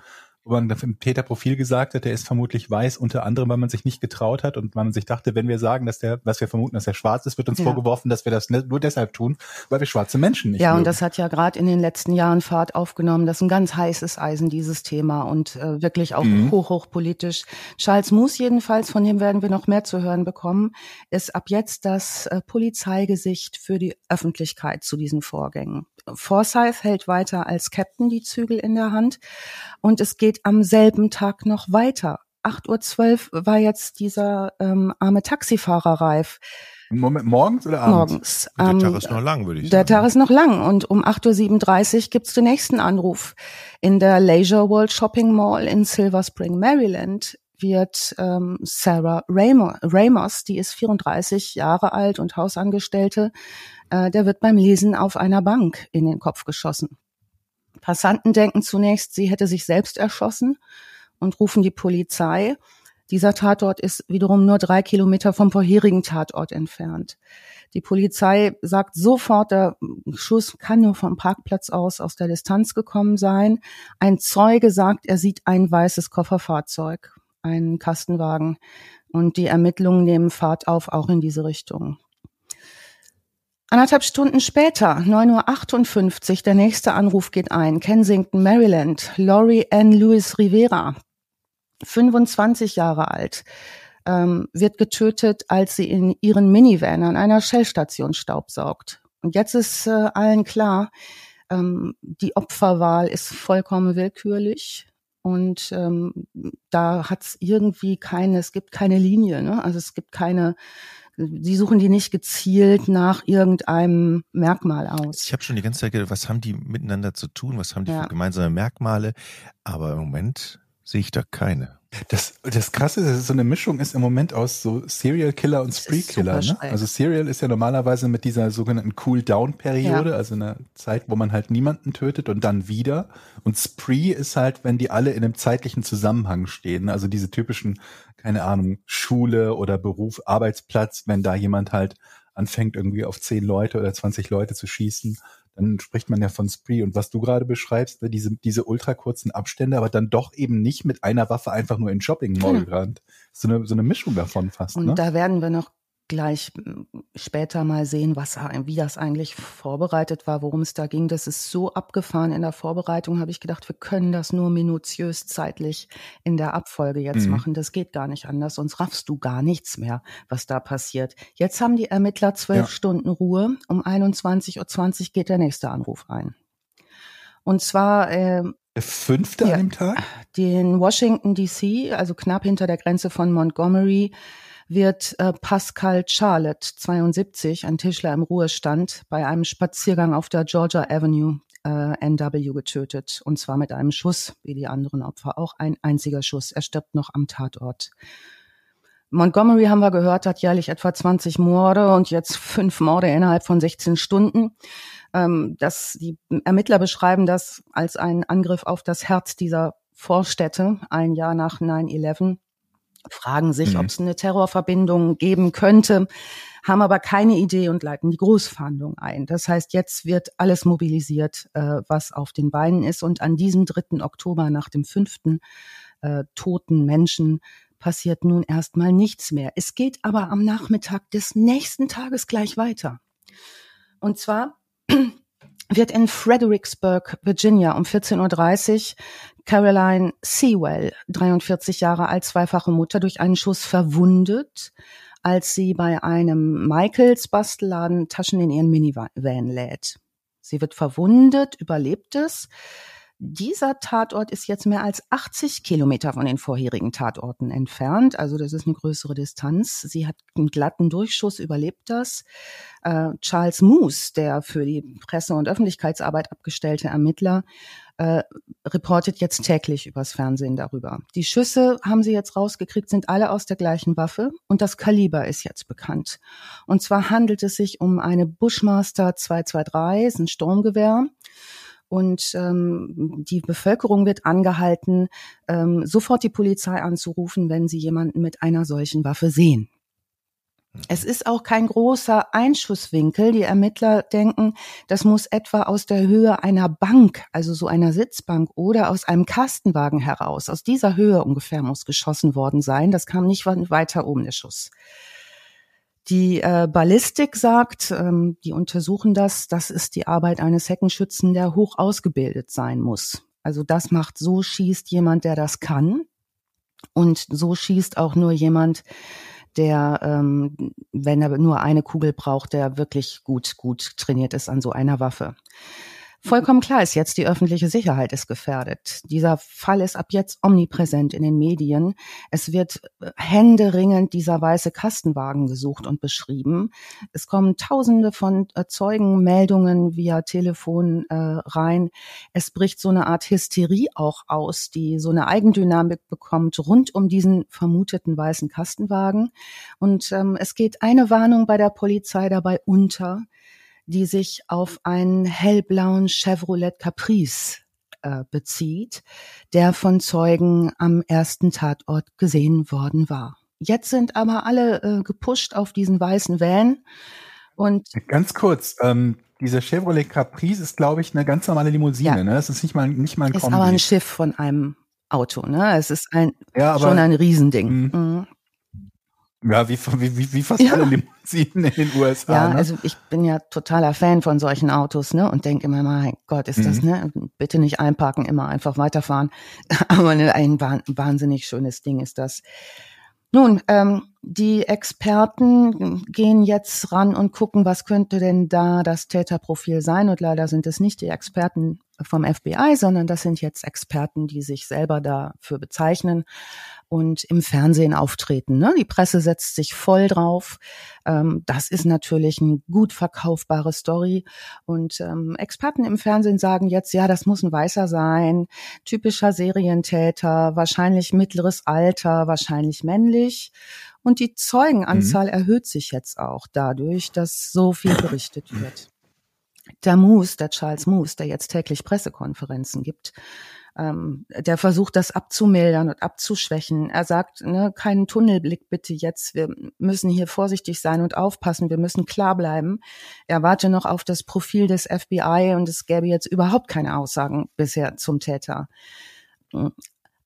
wo man im Täterprofil gesagt hat, der ist vermutlich weiß, unter anderem, weil man sich nicht getraut hat und weil man sich dachte, wenn wir sagen, dass der, was wir vermuten, dass er schwarz ist, wird uns ja. vorgeworfen, dass wir das nur deshalb tun, weil wir schwarze Menschen nicht
Ja,
mögen.
und das hat ja gerade in den letzten Jahren Fahrt aufgenommen. Das ist ein ganz heißes Eisen, dieses Thema und äh, wirklich auch mhm. hoch, hochpolitisch. Charles Moose jedenfalls, von dem werden wir noch mehr zu hören bekommen, ist ab jetzt das äh, Polizeigesicht für die Öffentlichkeit zu diesen Vorgängen. Forsyth hält weiter als Captain die Zügel in der Hand und es geht am selben Tag noch weiter. 8.12 Uhr war jetzt dieser ähm, arme Taxifahrer reif.
Moment, morgens oder abends?
Morgens.
Der ähm, Tag ist noch lang, würde ich
der
sagen.
Der Tag ist noch lang und um 8.37 Uhr gibt's den nächsten Anruf. In der Leisure World Shopping Mall in Silver Spring, Maryland wird ähm, Sarah Ramos, die ist 34 Jahre alt und Hausangestellte, äh, der wird beim Lesen auf einer Bank in den Kopf geschossen. Passanten denken zunächst, sie hätte sich selbst erschossen und rufen die Polizei. Dieser Tatort ist wiederum nur drei Kilometer vom vorherigen Tatort entfernt. Die Polizei sagt sofort, der Schuss kann nur vom Parkplatz aus aus der Distanz gekommen sein. Ein Zeuge sagt, er sieht ein weißes Kofferfahrzeug, einen Kastenwagen. Und die Ermittlungen nehmen Fahrt auf, auch in diese Richtung. Anderthalb Stunden später, 9.58 Uhr, der nächste Anruf geht ein. Kensington, Maryland. Laurie Ann Lewis Rivera, 25 Jahre alt, ähm, wird getötet, als sie in ihren Minivan an einer Shell-Station staubsaugt. Und jetzt ist äh, allen klar, ähm, die Opferwahl ist vollkommen willkürlich. Und ähm, da hat es irgendwie keine, es gibt keine Linie, ne? Also es gibt keine Sie suchen die nicht gezielt nach irgendeinem Merkmal aus.
Ich habe schon die ganze Zeit gedacht, was haben die miteinander zu tun? Was haben die ja. für gemeinsame Merkmale? Aber im Moment sehe ich da keine.
Das, das Krasse ist, dass so eine Mischung ist im Moment aus so Serial Killer und Spree Killer. Ne? Also Serial ist ja normalerweise mit dieser sogenannten Cool-Down-Periode, ja. also einer Zeit, wo man halt niemanden tötet und dann wieder. Und Spree ist halt, wenn die alle in einem zeitlichen Zusammenhang stehen. Also diese typischen, keine Ahnung, Schule oder Beruf, Arbeitsplatz, wenn da jemand halt anfängt, irgendwie auf zehn Leute oder 20 Leute zu schießen dann spricht man ja von Spree. Und was du gerade beschreibst, ne, diese, diese ultra kurzen Abstände, aber dann doch eben nicht mit einer Waffe einfach nur in Shopping Mall gerannt. So eine, so eine Mischung davon fast.
Und
ne?
da werden wir noch gleich später mal sehen, was, wie das eigentlich vorbereitet war, worum es da ging. Das ist so abgefahren in der Vorbereitung, habe ich gedacht, wir können das nur minutiös zeitlich in der Abfolge jetzt mhm. machen. Das geht gar nicht anders, sonst raffst du gar nichts mehr, was da passiert. Jetzt haben die Ermittler zwölf ja. Stunden Ruhe. Um 21.20 Uhr geht der nächste Anruf ein. Und zwar äh,
der fünfte ja, an dem Tag?
Den Washington DC, also knapp hinter der Grenze von Montgomery, wird äh, Pascal Charlotte, 72, ein Tischler im Ruhestand, bei einem Spaziergang auf der Georgia Avenue äh, NW getötet. Und zwar mit einem Schuss, wie die anderen Opfer auch. Ein einziger Schuss. Er stirbt noch am Tatort. Montgomery haben wir gehört, hat jährlich etwa 20 Morde und jetzt fünf Morde innerhalb von 16 Stunden. Ähm, das, die Ermittler beschreiben das als einen Angriff auf das Herz dieser Vorstädte, ein Jahr nach 9-11 fragen sich, mhm. ob es eine Terrorverbindung geben könnte, haben aber keine Idee und leiten die Großfahndung ein. Das heißt, jetzt wird alles mobilisiert, äh, was auf den Beinen ist. Und an diesem 3. Oktober nach dem fünften äh, toten Menschen passiert nun erstmal nichts mehr. Es geht aber am Nachmittag des nächsten Tages gleich weiter. Und zwar wird in Fredericksburg, Virginia um 14.30 Uhr Caroline Sewell, 43 Jahre alt, zweifache Mutter, durch einen Schuss verwundet, als sie bei einem Michaels Bastelladen Taschen in ihren Minivan lädt. Sie wird verwundet, überlebt es, dieser Tatort ist jetzt mehr als 80 Kilometer von den vorherigen Tatorten entfernt. Also das ist eine größere Distanz. Sie hat einen glatten Durchschuss, überlebt das. Äh, Charles Moose, der für die Presse- und Öffentlichkeitsarbeit abgestellte Ermittler, äh, reportet jetzt täglich übers Fernsehen darüber. Die Schüsse haben sie jetzt rausgekriegt, sind alle aus der gleichen Waffe und das Kaliber ist jetzt bekannt. Und zwar handelt es sich um eine Bushmaster 223, ist ein Sturmgewehr und ähm, die Bevölkerung wird angehalten, ähm, sofort die Polizei anzurufen, wenn sie jemanden mit einer solchen Waffe sehen. Es ist auch kein großer Einschusswinkel. Die Ermittler denken, das muss etwa aus der Höhe einer Bank, also so einer Sitzbank oder aus einem Kastenwagen heraus. Aus dieser Höhe ungefähr muss geschossen worden sein. Das kam nicht weiter oben, der Schuss. Die äh, Ballistik sagt, ähm, die untersuchen das, das ist die Arbeit eines Heckenschützen, der hoch ausgebildet sein muss. Also das macht, so schießt jemand, der das kann. Und so schießt auch nur jemand, der, ähm, wenn er nur eine Kugel braucht, der wirklich gut, gut trainiert ist an so einer Waffe. Vollkommen klar ist jetzt, die öffentliche Sicherheit ist gefährdet. Dieser Fall ist ab jetzt omnipräsent in den Medien. Es wird äh, händeringend dieser weiße Kastenwagen gesucht und beschrieben. Es kommen tausende von äh, Zeugenmeldungen via Telefon äh, rein. Es bricht so eine Art Hysterie auch aus, die so eine Eigendynamik bekommt rund um diesen vermuteten weißen Kastenwagen. Und ähm, es geht eine Warnung bei der Polizei dabei unter die sich auf einen hellblauen Chevrolet Caprice äh, bezieht, der von Zeugen am ersten Tatort gesehen worden war. Jetzt sind aber alle äh, gepusht auf diesen weißen Van und
ganz kurz, ähm, dieser Chevrolet Caprice ist, glaube ich, eine ganz normale Limousine. Ja. Ne? Das ist nicht mal nicht mal ein
Ist Kombi. aber ein Schiff von einem Auto. Ne? Es ist ein ja, aber, schon ein Riesending. Mhm.
Ja, wie, wie, wie, wie fast ja. alle Limousinen. Ziehen in den USA.
Ja,
ne?
also ich bin ja totaler Fan von solchen Autos, ne? Und denke immer, mein Gott, ist das,
Mhm.
ne? Bitte nicht einparken, immer einfach weiterfahren. Aber ne, ein wah- wahnsinnig schönes Ding ist das. Nun, ähm, die Experten gehen jetzt ran und gucken, was könnte denn da das Täterprofil sein. Und leider sind es nicht die Experten vom FBI, sondern das sind jetzt Experten, die sich selber dafür bezeichnen und im Fernsehen auftreten. Ne? Die Presse setzt sich voll drauf. Ähm, das ist natürlich eine gut verkaufbare Story. Und ähm, Experten im Fernsehen sagen jetzt, ja, das muss ein Weißer sein, typischer Serientäter, wahrscheinlich mittleres Alter, wahrscheinlich männlich. Und die Zeugenanzahl erhöht sich jetzt auch dadurch, dass so viel berichtet wird. Der Moose, der Charles Moose, der jetzt täglich Pressekonferenzen gibt, ähm, der versucht das abzumildern und abzuschwächen. Er sagt, ne, keinen Tunnelblick bitte jetzt. Wir müssen hier vorsichtig sein und aufpassen. Wir müssen klar bleiben. Er warte noch auf das Profil des FBI und es gäbe jetzt überhaupt keine Aussagen bisher zum Täter.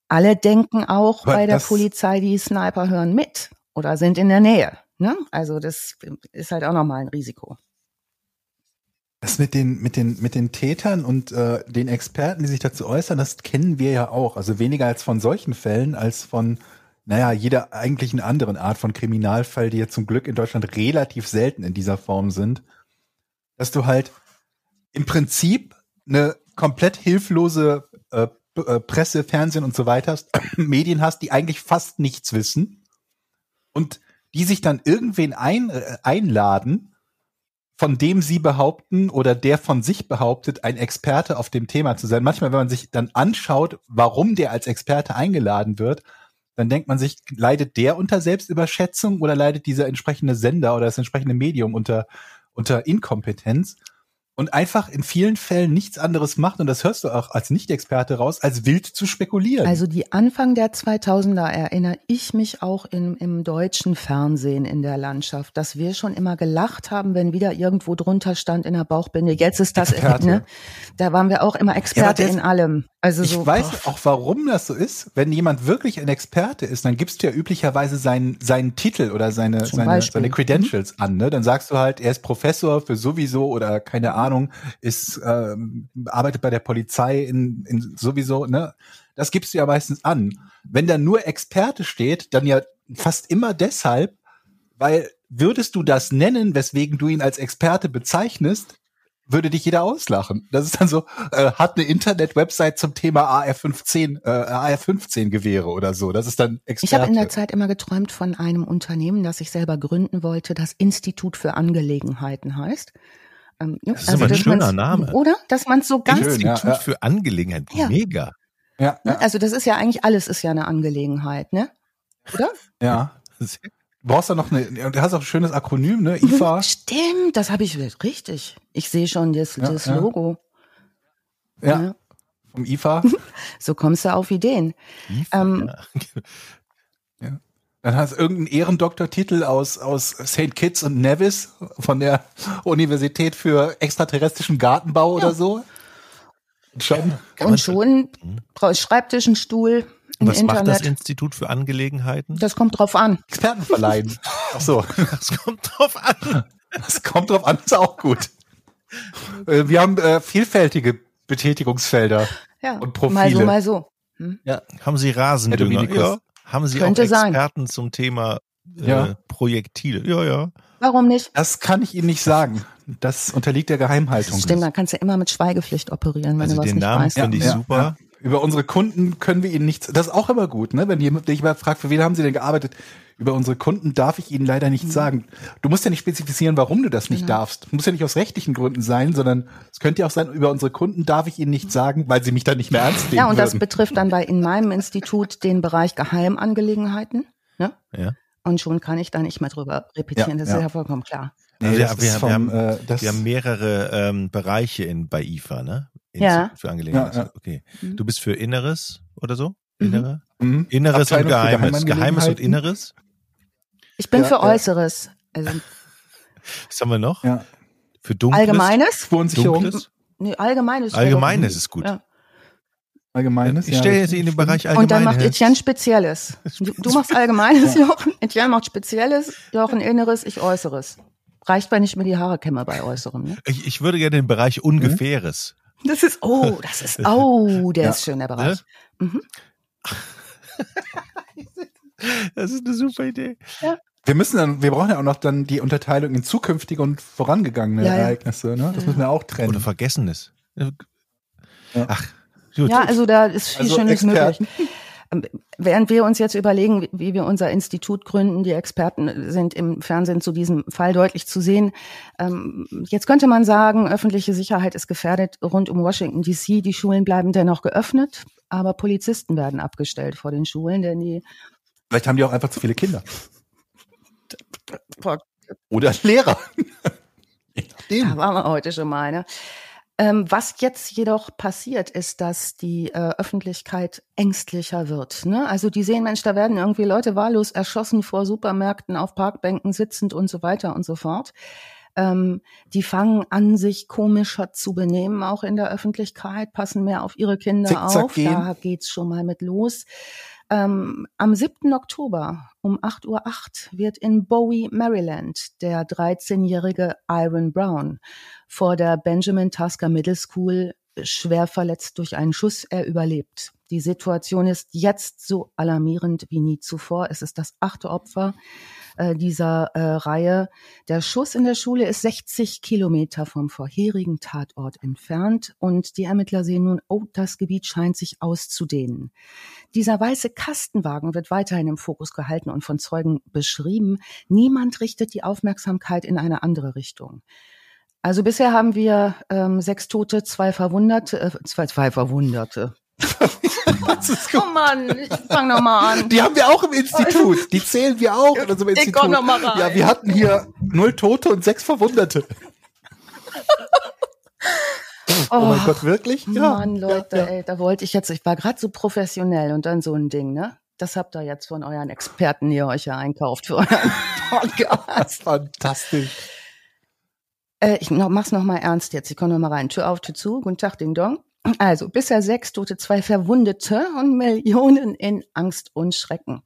Alle denken auch
Aber
bei der Polizei, die Sniper hören mit oder sind in der Nähe. Ne? Also das ist halt auch nochmal ein Risiko.
Das mit den, mit den, mit den Tätern und äh, den Experten, die sich dazu äußern, das kennen wir ja auch. Also weniger als von solchen Fällen, als von, naja, jeder eigentlichen anderen Art von Kriminalfall, die ja zum Glück in Deutschland relativ selten in dieser Form sind. Dass du halt im Prinzip eine komplett hilflose äh, äh, Presse, Fernsehen und so weiter hast, Medien hast, die eigentlich fast nichts wissen und die sich dann irgendwen ein, äh, einladen, von dem sie behaupten oder der von sich behauptet, ein Experte auf dem Thema zu sein. Manchmal, wenn man sich dann anschaut, warum der als Experte eingeladen wird, dann denkt man sich, leidet der unter Selbstüberschätzung oder leidet dieser entsprechende Sender oder das entsprechende Medium unter, unter Inkompetenz? Und einfach in vielen Fällen nichts anderes macht, und das hörst du auch als Nicht-Experte raus, als wild zu spekulieren.
Also die Anfang der 2000er erinnere ich mich auch im, im deutschen Fernsehen in der Landschaft, dass wir schon immer gelacht haben, wenn wieder irgendwo drunter stand in der Bauchbinde. Jetzt ist das,
Experte.
ne? Da waren wir auch immer Experte
das-
in allem. Also
Ich
so,
weiß auch, warum das so ist. Wenn jemand wirklich ein Experte ist, dann gibst du ja üblicherweise seinen, seinen Titel oder seine,
Zum
seine,
Beispiel.
seine Credentials an. Ne? Dann sagst du halt, er ist Professor für sowieso oder keine Ahnung, ist ähm, arbeitet bei der Polizei in, in sowieso. Ne? Das gibst du ja meistens an. Wenn da nur Experte steht, dann ja fast immer deshalb, weil würdest du das nennen, weswegen du ihn als Experte bezeichnest, würde dich jeder auslachen. Das ist dann so, äh, hat eine Internet-Website zum Thema AR-15, äh, AR-15-Gewehre oder so. Das ist dann Experte.
ich habe in der Zeit immer geträumt von einem Unternehmen, das ich selber gründen wollte, das Institut für Angelegenheiten heißt. Ähm?
Das ist aber ein schöner Name.
Oder? Dass man so ganz
Schön, ja,
Institut
ja.
für Angelegenheiten.
Ja.
Mega.
ja,
Ne?
ja,
Also das ist ja eigentlich alles ist ja eine Angelegenheit, ne? Oder?
ja. Du brauchst da noch eine, du hast auch ein schönes Akronym, ne? IFA.
Stimmt, das habe ich richtig. Ich sehe schon das,
Ja,
das
ja.
Logo.
Ja, vom IFA.
So kommst du auf Ideen. Ähm,
ja.
Dann hast du irgendeinen Ehrendoktortitel aus, aus St. Kitts und Nevis von der Universität für extraterrestrischen Gartenbau oder so. Schon.
Und schon brauchst Schreibtisch, einen Stuhl, ein
Was macht das
Internet.
Institut für Angelegenheiten?
Das kommt drauf an.
Experten verleihen. Ach so.
Das kommt drauf an.
Das kommt drauf an, ist auch gut. Äh, Wir haben äh, vielfältige Betätigungsfelder.
Ja,
Und Profile.
mal so, mal so. Hm?
Haben Sie Rasendünger? Ja. Haben Sie
Könnte
auch
sein.
Experten zum Thema äh,
Ja.
Projektile? Ja, ja.
Warum nicht?
Das kann ich Ihnen nicht sagen. Das unterliegt der Geheimhaltung.
Stimmt, dann kannst du immer mit Schweigepflicht operieren, wenn
Also
du was
den
nicht
Namen
weißt.
finde ich super.
Über unsere Kunden können wir Ihnen nichts. Das ist auch immer gut, ne? Wenn jemand dich mal fragt, für wen haben Sie denn gearbeitet? Über unsere Kunden darf ich Ihnen leider nichts sagen. Du musst ja nicht spezifizieren, warum du das nicht
Genau.
darfst. Muss ja nicht aus rechtlichen Gründen sein, sondern es könnte ja auch sein, über unsere Kunden darf ich Ihnen nichts sagen, weil sie mich dann nicht mehr ernst nehmen
Ja, und das
würden.
betrifft dann bei in meinem Institut den Bereich Geheimangelegenheiten. Ne?
Ja.
Und schon kann ich da nicht mehr drüber repetieren.
Ja,
das
ja.
ist ja vollkommen klar.
Nee,
Also
das
ja, wir,
ist
wir,
vom,
haben,
äh, das,
wir haben mehrere ähm, Bereiche in, bei IFA, ne?
Ja.
Für Angelegenheiten.
Ja, ja.
Okay.
Mhm.
Du bist für Inneres oder so?
Mhm.
Innere?
Mhm.
Inneres und
Abteilung für
Geheimes. Geheimes und. Inneres?
Ich bin
Ja,
für
ja.
Äußeres. Also
Was haben wir noch?
Ja.
Für Dunkles?
Allgemeines?
Spurensicherung.
Dunkles?
Nee, Allgemeines.
Allgemeines ist gut.
Ja.
Allgemeines.
Ich stelle jetzt in den Bereich Allgemeines.
Und dann macht Etienne Spezielles. Du, du machst Allgemeines, Jochen. Etienne macht Spezielles, Jochen Inneres, ich Äußeres. Reicht, wenn ich mir die Haare kämme bei Äußerem. Ne?
Ich, ich würde gerne den Bereich Ungefähres.
Das ist, oh, das ist, oh, der ist schön, der Bereich. Mhm.
Das ist eine super Idee.
Wir müssen dann, wir brauchen ja auch noch dann die Unterteilung in zukünftige und vorangegangene
Ja, ja.
Ereignisse, ne? Das müssen wir auch trennen.
Oder Vergessenes.
Ja.
Ach, gut.
Ja, also da ist viel
Also
Schönes
Experten.
möglich. Während wir uns jetzt überlegen, wie- wir unser Institut gründen, die Experten sind im Fernsehen zu diesem Fall deutlich zu sehen. Ähm, Jetzt könnte man sagen, öffentliche Sicherheit ist gefährdet rund um Washington DC. Die Schulen bleiben dennoch geöffnet, aber Polizisten werden abgestellt vor den Schulen, denn die
Vielleicht haben die auch einfach zu viele Kinder. Oder Lehrer.
Da waren wir heute schon mal. Ne? Ähm, was jetzt jedoch passiert, ist, dass die äh, Öffentlichkeit ängstlicher wird. Ne? Also die sehen, Mensch, da werden irgendwie Leute wahllos erschossen vor Supermärkten, auf Parkbänken sitzend und so weiter und so fort. Ähm, die fangen an, sich komischer zu benehmen, auch in der Öffentlichkeit, passen mehr auf ihre Kinder
Zickzack
auf.
gehen.
Da geht's schon mal mit los. Ähm, am 7. Oktober um 8.08 Uhr wird in Bowie, Maryland, der 13-jährige Iron Brown vor der Benjamin Tasker Middle School schwer verletzt durch einen Schuss. Er überlebt. Die Situation ist jetzt so alarmierend wie nie zuvor. Es ist das achte Opfer äh, dieser äh, Reihe. Der Schuss in der Schule ist 60 Kilometer vom vorherigen Tatort entfernt und die Ermittler sehen nun, oh, das Gebiet scheint sich auszudehnen. Dieser weiße Kastenwagen wird weiterhin im Fokus gehalten und von Zeugen beschrieben. Niemand richtet die Aufmerksamkeit in eine andere Richtung. Also bisher haben wir ähm, sechs Tote, zwei Verwunderte, äh, zwei, zwei Verwunderte.
Das ist
Oh Mann, ich fang noch mal an.
Die haben wir auch im Institut. Die zählen wir auch in unserem
Ich
Institut.
komm noch mal rein.
Ja, wir hatten hier null Tote und sechs Verwundete. Oh, mein Gott, wirklich?
Mann, Leute,
ja, ja.
ey, da wollte ich jetzt, ich war gerade so professionell und dann so ein Ding, ne? Das habt ihr jetzt von euren Experten, die ihr euch ja einkauft für euren Podcast.
Fantastisch.
Äh, ich noch, mach's noch mal ernst jetzt. Ich komme noch mal rein. Tür auf, Tür zu. Guten Tag, Ding Dong. Also, bisher sechs Tote, zwei Verwundete und Millionen in Angst und Schrecken.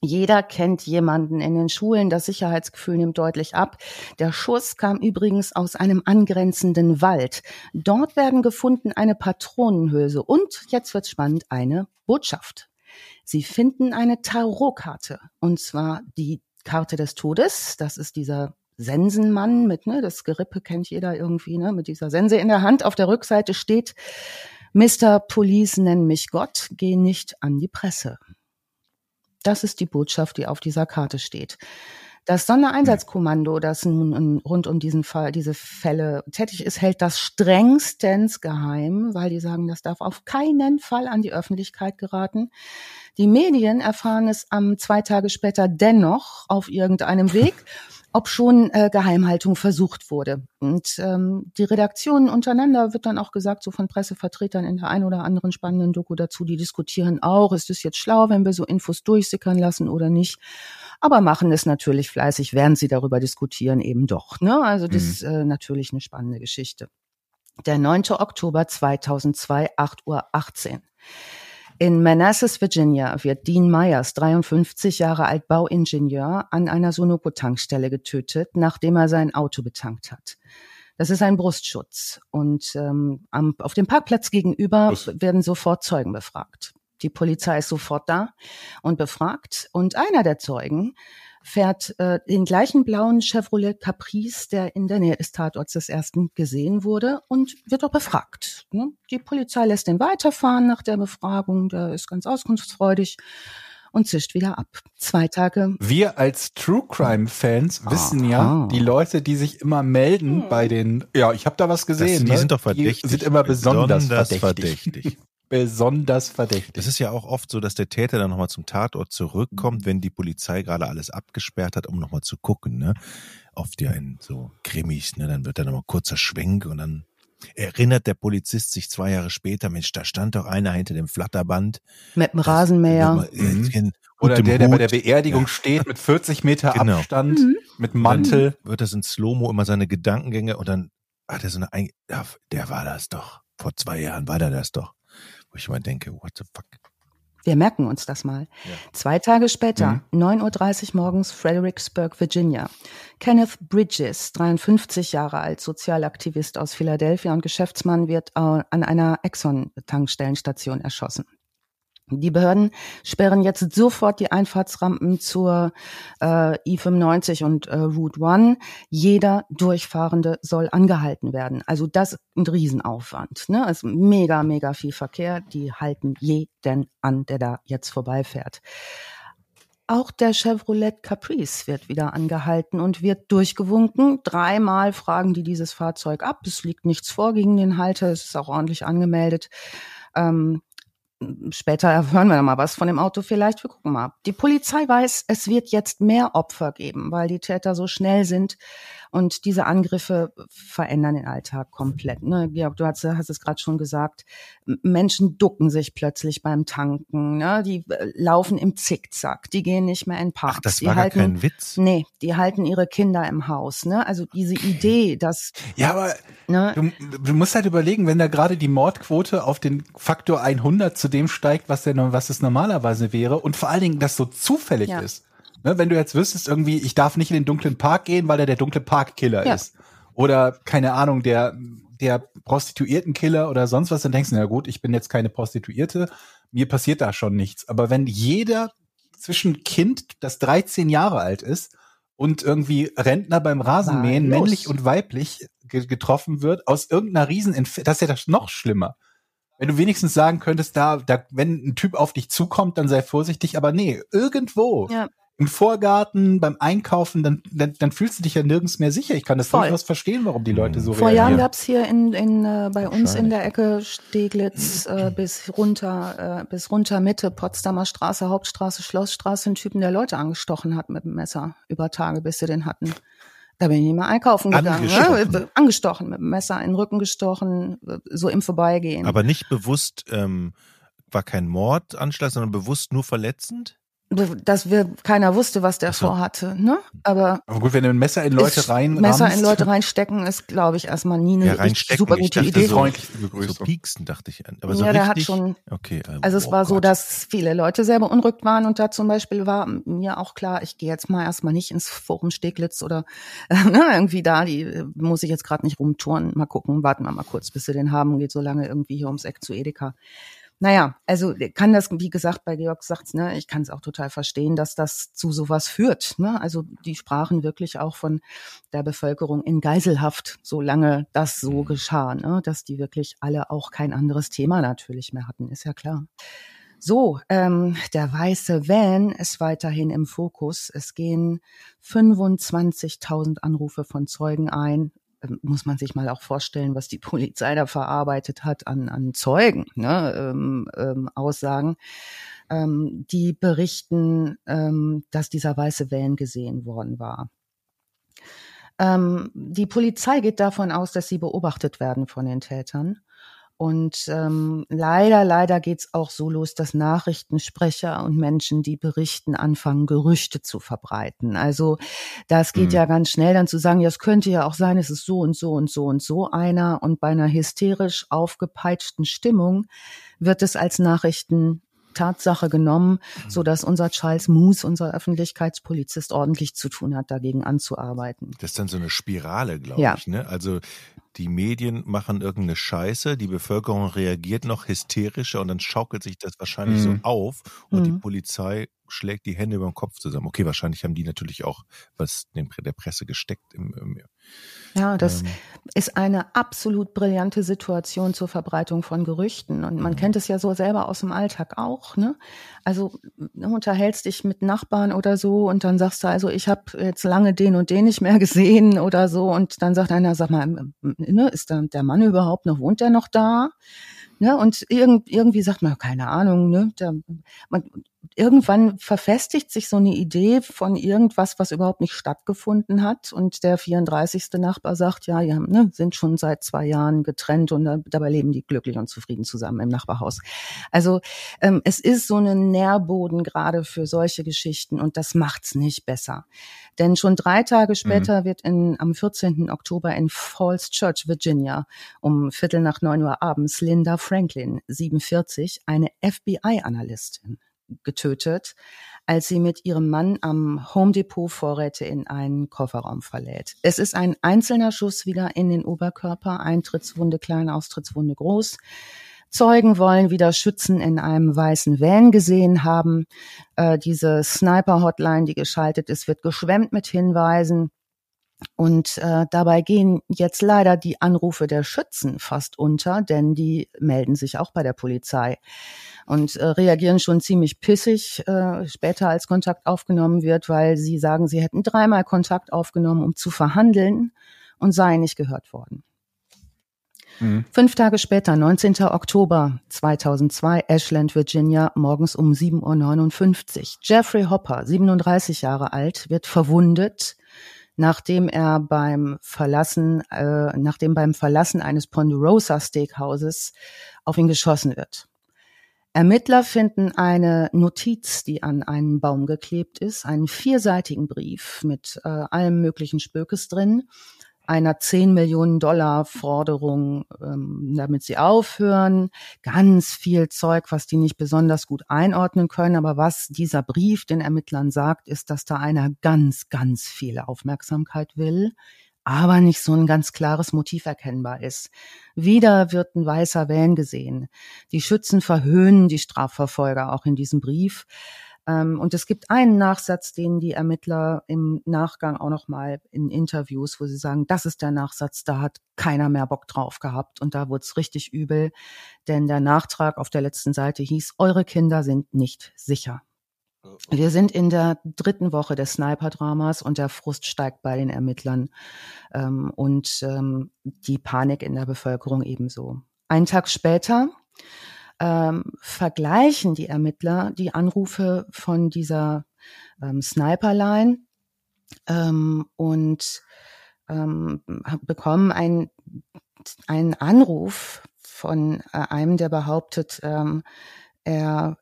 Jeder kennt jemanden in den Schulen. Das Sicherheitsgefühl nimmt deutlich ab. Der Schuss kam übrigens aus einem angrenzenden Wald. Dort werden gefunden eine Patronenhülse und, jetzt wird's spannend, eine Botschaft. Sie finden eine Tarotkarte. Und zwar die Karte des Todes. Das ist dieser Sensenmann mit, ne, das Gerippe kennt jeder irgendwie, ne, mit dieser Sense in der Hand. Auf der Rückseite steht, Mr. Police, nenn mich Gott, geh nicht an die Presse. Das ist die Botschaft, die auf dieser Karte steht. Das Sondereinsatzkommando, das nun rund um diesen Fall, diese Fälle tätig ist, hält das strengstens geheim, weil die sagen, das darf auf keinen Fall an die Öffentlichkeit geraten. Die Medien erfahren es am zwei Tage später dennoch auf irgendeinem Weg, ob schon äh, Geheimhaltung versucht wurde. Und ähm, die Redaktionen untereinander wird dann auch gesagt, so von Pressevertretern in der einen oder anderen spannenden Doku dazu, die diskutieren auch, ist es jetzt schlau, wenn wir so Infos durchsickern lassen oder nicht. Aber machen es natürlich fleißig, während sie darüber diskutieren, eben doch. Ne? Also das ist äh, natürlich eine spannende Geschichte. Der 9. Oktober 2002, 8.18 Uhr. In Manassas, Virginia, wird Dean Myers, 53 Jahre alt, Bauingenieur, an einer Sunoco-Tankstelle getötet, nachdem er sein Auto betankt hat. Das ist ein Brustschutz. Und ähm, am, auf dem Parkplatz gegenüber werden sofort Zeugen befragt. Die Polizei ist sofort da und befragt. Und einer der Zeugen fährt äh, den gleichen blauen Chevrolet Caprice, der in der Nähe des Tatorts des ersten gesehen wurde, und wird auch befragt. Ne? Die Polizei lässt ihn weiterfahren nach der Befragung, der ist ganz auskunftsfreudig und zischt wieder ab. Zwei Tage.
Wir als True Crime Fans wissen
Aha.
ja, die Leute, die sich immer melden
Hm.
bei den, ja, ich habe da was gesehen.
die
ne?
sind doch verdächtig.
Die sind immer besonders, verdächtig.
verdächtig.
Besonders verdächtig.
Das ist ja auch oft so, dass der Täter dann nochmal zum Tatort zurückkommt, wenn die Polizei gerade alles abgesperrt hat, um nochmal zu gucken. Ne? Oft ja in so Krimis, ne? dann wird da nochmal kurzer Schwenk und dann erinnert der Polizist sich zwei Jahre später, Mensch, da stand doch einer hinter dem Flatterband.
Mit dem Rasenmäher.
Mhm.
Mhm.
Oder der, der bei der. Beerdigung
Ja.
steht mit 40 Meter
Genau.
Abstand,
Mhm.
mit Mantel.
Dann wird das in Slow-Mo immer seine Gedankengänge und dann hat er so eine, Ein ja, der war das doch. Vor zwei Jahren war der das doch. Wo ich immer denke, what the fuck?
Wir merken uns das mal.
Ja.
Zwei Tage später, mhm. 9.30 Uhr morgens, Fredericksburg, Virginia. Kenneth Bridges, 53 Jahre alt, Sozialaktivist aus Philadelphia und Geschäftsmann, wird an einer Exxon-Tankstellenstation erschossen. Die Behörden sperren jetzt sofort die Einfahrtsrampen zur äh, I-95 und äh, Route One. Jeder Durchfahrende soll angehalten werden. Also das ist ein Riesenaufwand. Ne? Es ist mega, mega viel Verkehr. Die halten jeden an, der da jetzt vorbeifährt. Auch der Chevrolet Caprice wird wieder angehalten und wird durchgewunken. Dreimal fragen die dieses Fahrzeug ab. Es liegt nichts vor gegen den Halter. Es ist auch ordentlich angemeldet. Ähm, später erhören wir mal was von dem Auto vielleicht. Wir gucken mal. Die Polizei weiß, es wird jetzt mehr Opfer geben, weil die Täter so schnell sind und diese Angriffe verändern den Alltag komplett. Ne? Georg, du hast, hast es gerade schon gesagt. Menschen ducken sich plötzlich beim Tanken. Ne? Die äh, laufen im Zickzack. Die gehen nicht mehr in Parks.
Ach, das
die
war
halten,
gar kein Witz.
Nee, die halten ihre Kinder im Haus. Ne? Also diese Idee, dass
Ja, aber
ne,
du, du musst halt überlegen, wenn da gerade die Mordquote auf den Faktor 100 zu dem steigt, was, der, was es normalerweise wäre und vor allen Dingen das so zufällig
Ja.
ist. Ne, wenn du jetzt wüsstest, irgendwie, ich darf nicht in den dunklen Park gehen, weil er der dunkle Parkkiller
Ja.
ist. Oder, keine Ahnung, der, der Prostituiertenkiller oder sonst was, dann denkst du, na gut, ich bin jetzt keine Prostituierte, mir passiert da schon nichts. Aber wenn jeder zwischen Kind, das 13 Jahre alt ist, und irgendwie Rentner beim Rasenmähen,
Wahllos.
männlich und weiblich, ge getroffen wird, aus irgendeiner riesen das ist ja das noch schlimmer. Wenn du wenigstens sagen könntest, da, da, wenn ein Typ auf dich zukommt, dann sei vorsichtig, aber nee, irgendwo.
Ja.
Im Vorgarten, beim Einkaufen, dann, dann, dann fühlst du dich ja nirgends mehr sicher. Ich kann das
Voll.
durchaus verstehen, warum die Leute so
Vor Jahren
reagieren.
gab's hier in, in, äh, bei uns in der Ecke Steglitz äh, bis runter, äh, bis runter Mitte, Potsdamer Straße, Hauptstraße, Schlossstraße, einen Typen, der Leute angestochen hat mit dem Messer über Tage, bis sie den hatten. Da bin ich nicht mehr einkaufen gegangen.
Angestochen.
Ne? Angestochen, mit dem Messer in den Rücken gestochen, äh, so im Vorbeigehen.
Aber nicht bewusst, ähm, war kein Mordanschlag, sondern bewusst nur verletzend?
Dass wir keiner wusste, was der
so.
vorhatte. Ne? Aber
Aber gut, wenn du ein Messer in Leute
ist-
rein
Messer
rammst,
in Leute reinstecken ist, glaube ich, erstmal nie eine
Ja,
richtig super gute Idee.
so-
freundlich
So
begrüßt.
pieksen, dachte ich. Aber so
ja, der hat schon
Okay. äh,
Also es
oh
war so,
Gott.
dass viele Leute sehr beunruhigt waren und da zum Beispiel war mir auch klar, ich gehe jetzt mal erstmal nicht ins Forum Steglitz oder ne, irgendwie da, die äh, muss ich jetzt gerade nicht rumtouren, mal gucken, warten wir mal kurz, bis sie den haben, geht so lange irgendwie hier ums Eck zu Edeka. Naja, also kann das, wie gesagt, bei Georg sagt's, ne, ich kann es auch total verstehen, dass das zu sowas führt. Ne? Also die sprachen wirklich auch von der Bevölkerung in Geiselhaft, solange das so geschah, ne? dass die wirklich alle auch kein anderes Thema natürlich mehr hatten, ist ja klar. So, ähm, der weiße Van ist weiterhin im Fokus. Es gehen 25.000 Anrufe von Zeugen ein. Ähm, Muss man sich mal auch vorstellen, was die Polizei da verarbeitet hat an, an Zeugen, ne, ähm, ähm, Aussagen, ähm, die berichten, ähm, dass dieser weiße Van gesehen worden war. Ähm, die Polizei geht davon aus, dass sie beobachtet werden von den Tätern. Und ähm, leider, leider geht's auch so los, dass Nachrichtensprecher und Menschen, die berichten, anfangen, Gerüchte zu verbreiten. Also das geht
Mhm.
ja ganz schnell dann zu sagen, ja, es könnte ja auch sein, es ist so und so und so und so einer. Und bei einer hysterisch aufgepeitschten Stimmung wird es als Nachrichten Tatsache genommen, so dass unser Charles Moose, unser Öffentlichkeitspolizist, ordentlich zu tun hat, dagegen anzuarbeiten.
Das ist dann so eine Spirale, glaube
Ja.
ich. Ne? Also die Medien machen irgendeine Scheiße, die Bevölkerung reagiert noch hysterischer und dann schaukelt sich das wahrscheinlich
Mhm.
so auf und die
Mhm.
Polizei schlägt die Hände über den Kopf zusammen. Okay, wahrscheinlich haben die natürlich auch was in der Presse gesteckt. Im, im,
Ja, das
ähm,
ist eine absolut brillante Situation zur Verbreitung von Gerüchten. Und man
Mhm.
kennt es ja so selber aus dem Alltag auch. Ne? Also unterhältst dich mit Nachbarn oder so und dann sagst du, also ich habe jetzt lange den und den nicht mehr gesehen oder so. Und dann sagt einer, sag mal, ne, ist da der Mann überhaupt noch, wohnt der noch da? Ne? Und irgend, irgendwie sagt man, keine Ahnung, ne? Der, man, irgendwann verfestigt sich so eine Idee von irgendwas, was überhaupt nicht stattgefunden hat. Und der 34. Nachbar sagt, ja, ja, ne, sind schon seit zwei Jahren getrennt und dabei leben die glücklich und zufrieden zusammen im Nachbarhaus. Also ähm, es ist so ein Nährboden gerade für solche Geschichten und das macht's nicht besser. Denn schon drei Tage mhm. später mhm. wird in, am 14. Oktober in Falls Church, Virginia, um Viertel nach neun Uhr abends Linda Franklin, 47, eine FBI-Analystin, getötet, als sie mit ihrem Mann am Home Depot Vorräte in einen Kofferraum verlädt. Es ist ein einzelner Schuss wieder in den Oberkörper, Eintrittswunde klein, Austrittswunde groß. Zeugen wollen wieder Schützen in einem weißen Van gesehen haben. Äh, diese Sniper-Hotline, die geschaltet ist, wird geschwemmt mit Hinweisen. Und äh, dabei gehen jetzt leider die Anrufe der Schützen fast unter, denn die melden sich auch bei der Polizei und äh, reagieren schon ziemlich pissig äh, später, als Kontakt aufgenommen wird, weil sie sagen, sie hätten dreimal Kontakt aufgenommen, um zu verhandeln und seien nicht gehört worden. Mhm. Fünf Tage später, 19. Oktober 2002, Ashland, Virginia, morgens um 7.59 Uhr. Jeffrey Hopper, 37 Jahre alt, wird verwundet nachdem er beim Verlassen, äh, nachdem beim Verlassen eines Ponderosa Steakhauses auf ihn geschossen wird. Ermittler finden eine Notiz, die an einen Baum geklebt ist, einen vierseitigen Brief mit äh, allem möglichen Spökes drin einer 10 Millionen Dollar Forderung, ähm, damit sie aufhören. Ganz viel Zeug, was die nicht besonders gut einordnen können. Aber was dieser Brief den Ermittlern sagt, ist, dass da einer ganz, ganz viel Aufmerksamkeit will aber nicht so ein ganz klares Motiv erkennbar ist. Wieder wird ein weißer Van gesehen. Die Schützen verhöhnen die Strafverfolger auch in diesem Brief. Ähm, und es gibt einen Nachsatz, den die Ermittler im Nachgang auch nochmal in Interviews, wo sie sagen, das ist der Nachsatz, da hat keiner mehr Bock drauf gehabt und da wurde es richtig übel, denn der Nachtrag auf der letzten Seite hieß, eure Kinder sind nicht sicher. Wir sind in der dritten Woche des Sniper-Dramas und der Frust steigt bei den Ermittlern ähm, und ähm, die Panik in der Bevölkerung ebenso. Einen Tag später ähm, vergleichen die Ermittler die Anrufe von dieser ähm, Sniperline ähm, und ähm, bekommen einen, einen Anruf von äh, einem, der behauptet, ähm, er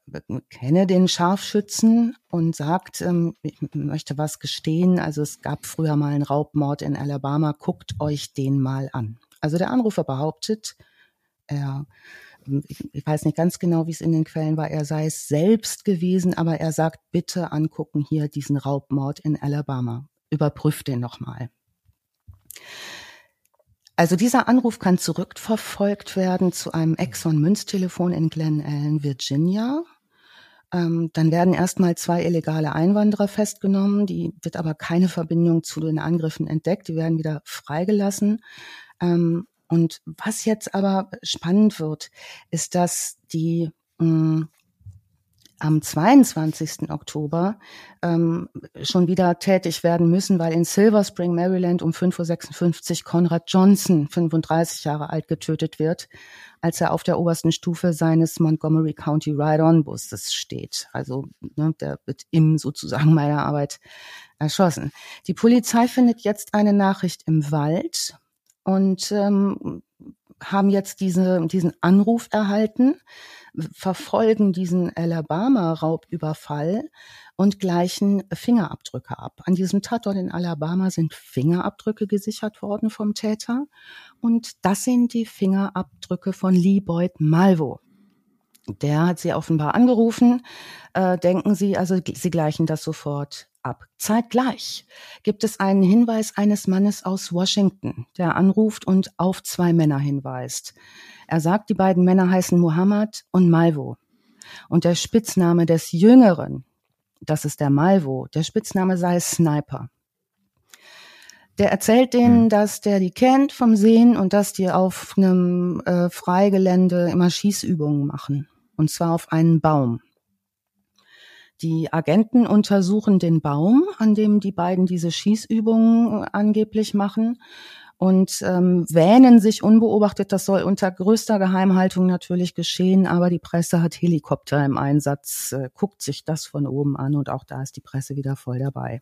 kenne den Scharfschützen und sagt, ähm, ich möchte was gestehen. Also es gab früher mal einen Raubmord in Alabama, guckt euch den mal an. Also der Anrufer behauptet, er ich weiß nicht ganz genau, wie es in den Quellen war, er sei es selbst gewesen, aber er sagt, bitte angucken hier diesen Raubmord in Alabama. Überprüft den nochmal. Also dieser Anruf kann zurückverfolgt werden zu einem Exxon-Münztelefon in Glen Allen, Virginia. Ähm, dann werden erstmal zwei illegale Einwanderer festgenommen, die wird aber keine Verbindung zu den Angriffen entdeckt, die werden wieder freigelassen. Ähm, und was jetzt aber spannend wird, ist, dass die mh, hm, am 22. Oktober ähm, schon wieder tätig werden müssen, weil in Silver Spring, Maryland um 5.56 Uhr Konrad Johnson, 35 Jahre alt, getötet wird, als er auf der obersten Stufe seines Montgomery County Ride-On-Busses steht. Also ne, der wird im sozusagen meiner Arbeit erschossen. Die Polizei findet jetzt eine Nachricht im Wald und ähm, haben jetzt diese, diesen Anruf erhalten, verfolgen diesen Alabama-Raubüberfall und gleichen Fingerabdrücke ab. An diesem Tatort in Alabama sind Fingerabdrücke gesichert worden vom Täter und das sind die Fingerabdrücke von Lee Boyd Malvo. Der hat sie offenbar angerufen. Äh, denken Sie, also Sie gleichen das sofort ab. Zeitgleich gibt es einen Hinweis eines Mannes aus Washington, der anruft und auf zwei Männer hinweist. Er sagt, die beiden Männer heißen Muhammad und Malvo. Und der Spitzname des Jüngeren, das ist der Malvo, der Spitzname sei Sniper. Der erzählt denen, hm. dass der die kennt vom Sehen und dass die auf einem äh, Freigelände immer Schießübungen machen. Und zwar auf einen Baum. Die Agenten untersuchen den Baum, an dem die beiden diese Schießübungen angeblich machen. und ähm, wähnen sich unbeobachtet. Das soll unter größter Geheimhaltung natürlich geschehen, aber die Presse hat Helikopter im Einsatz, äh, guckt sich das von oben an und auch da ist die Presse wieder voll dabei.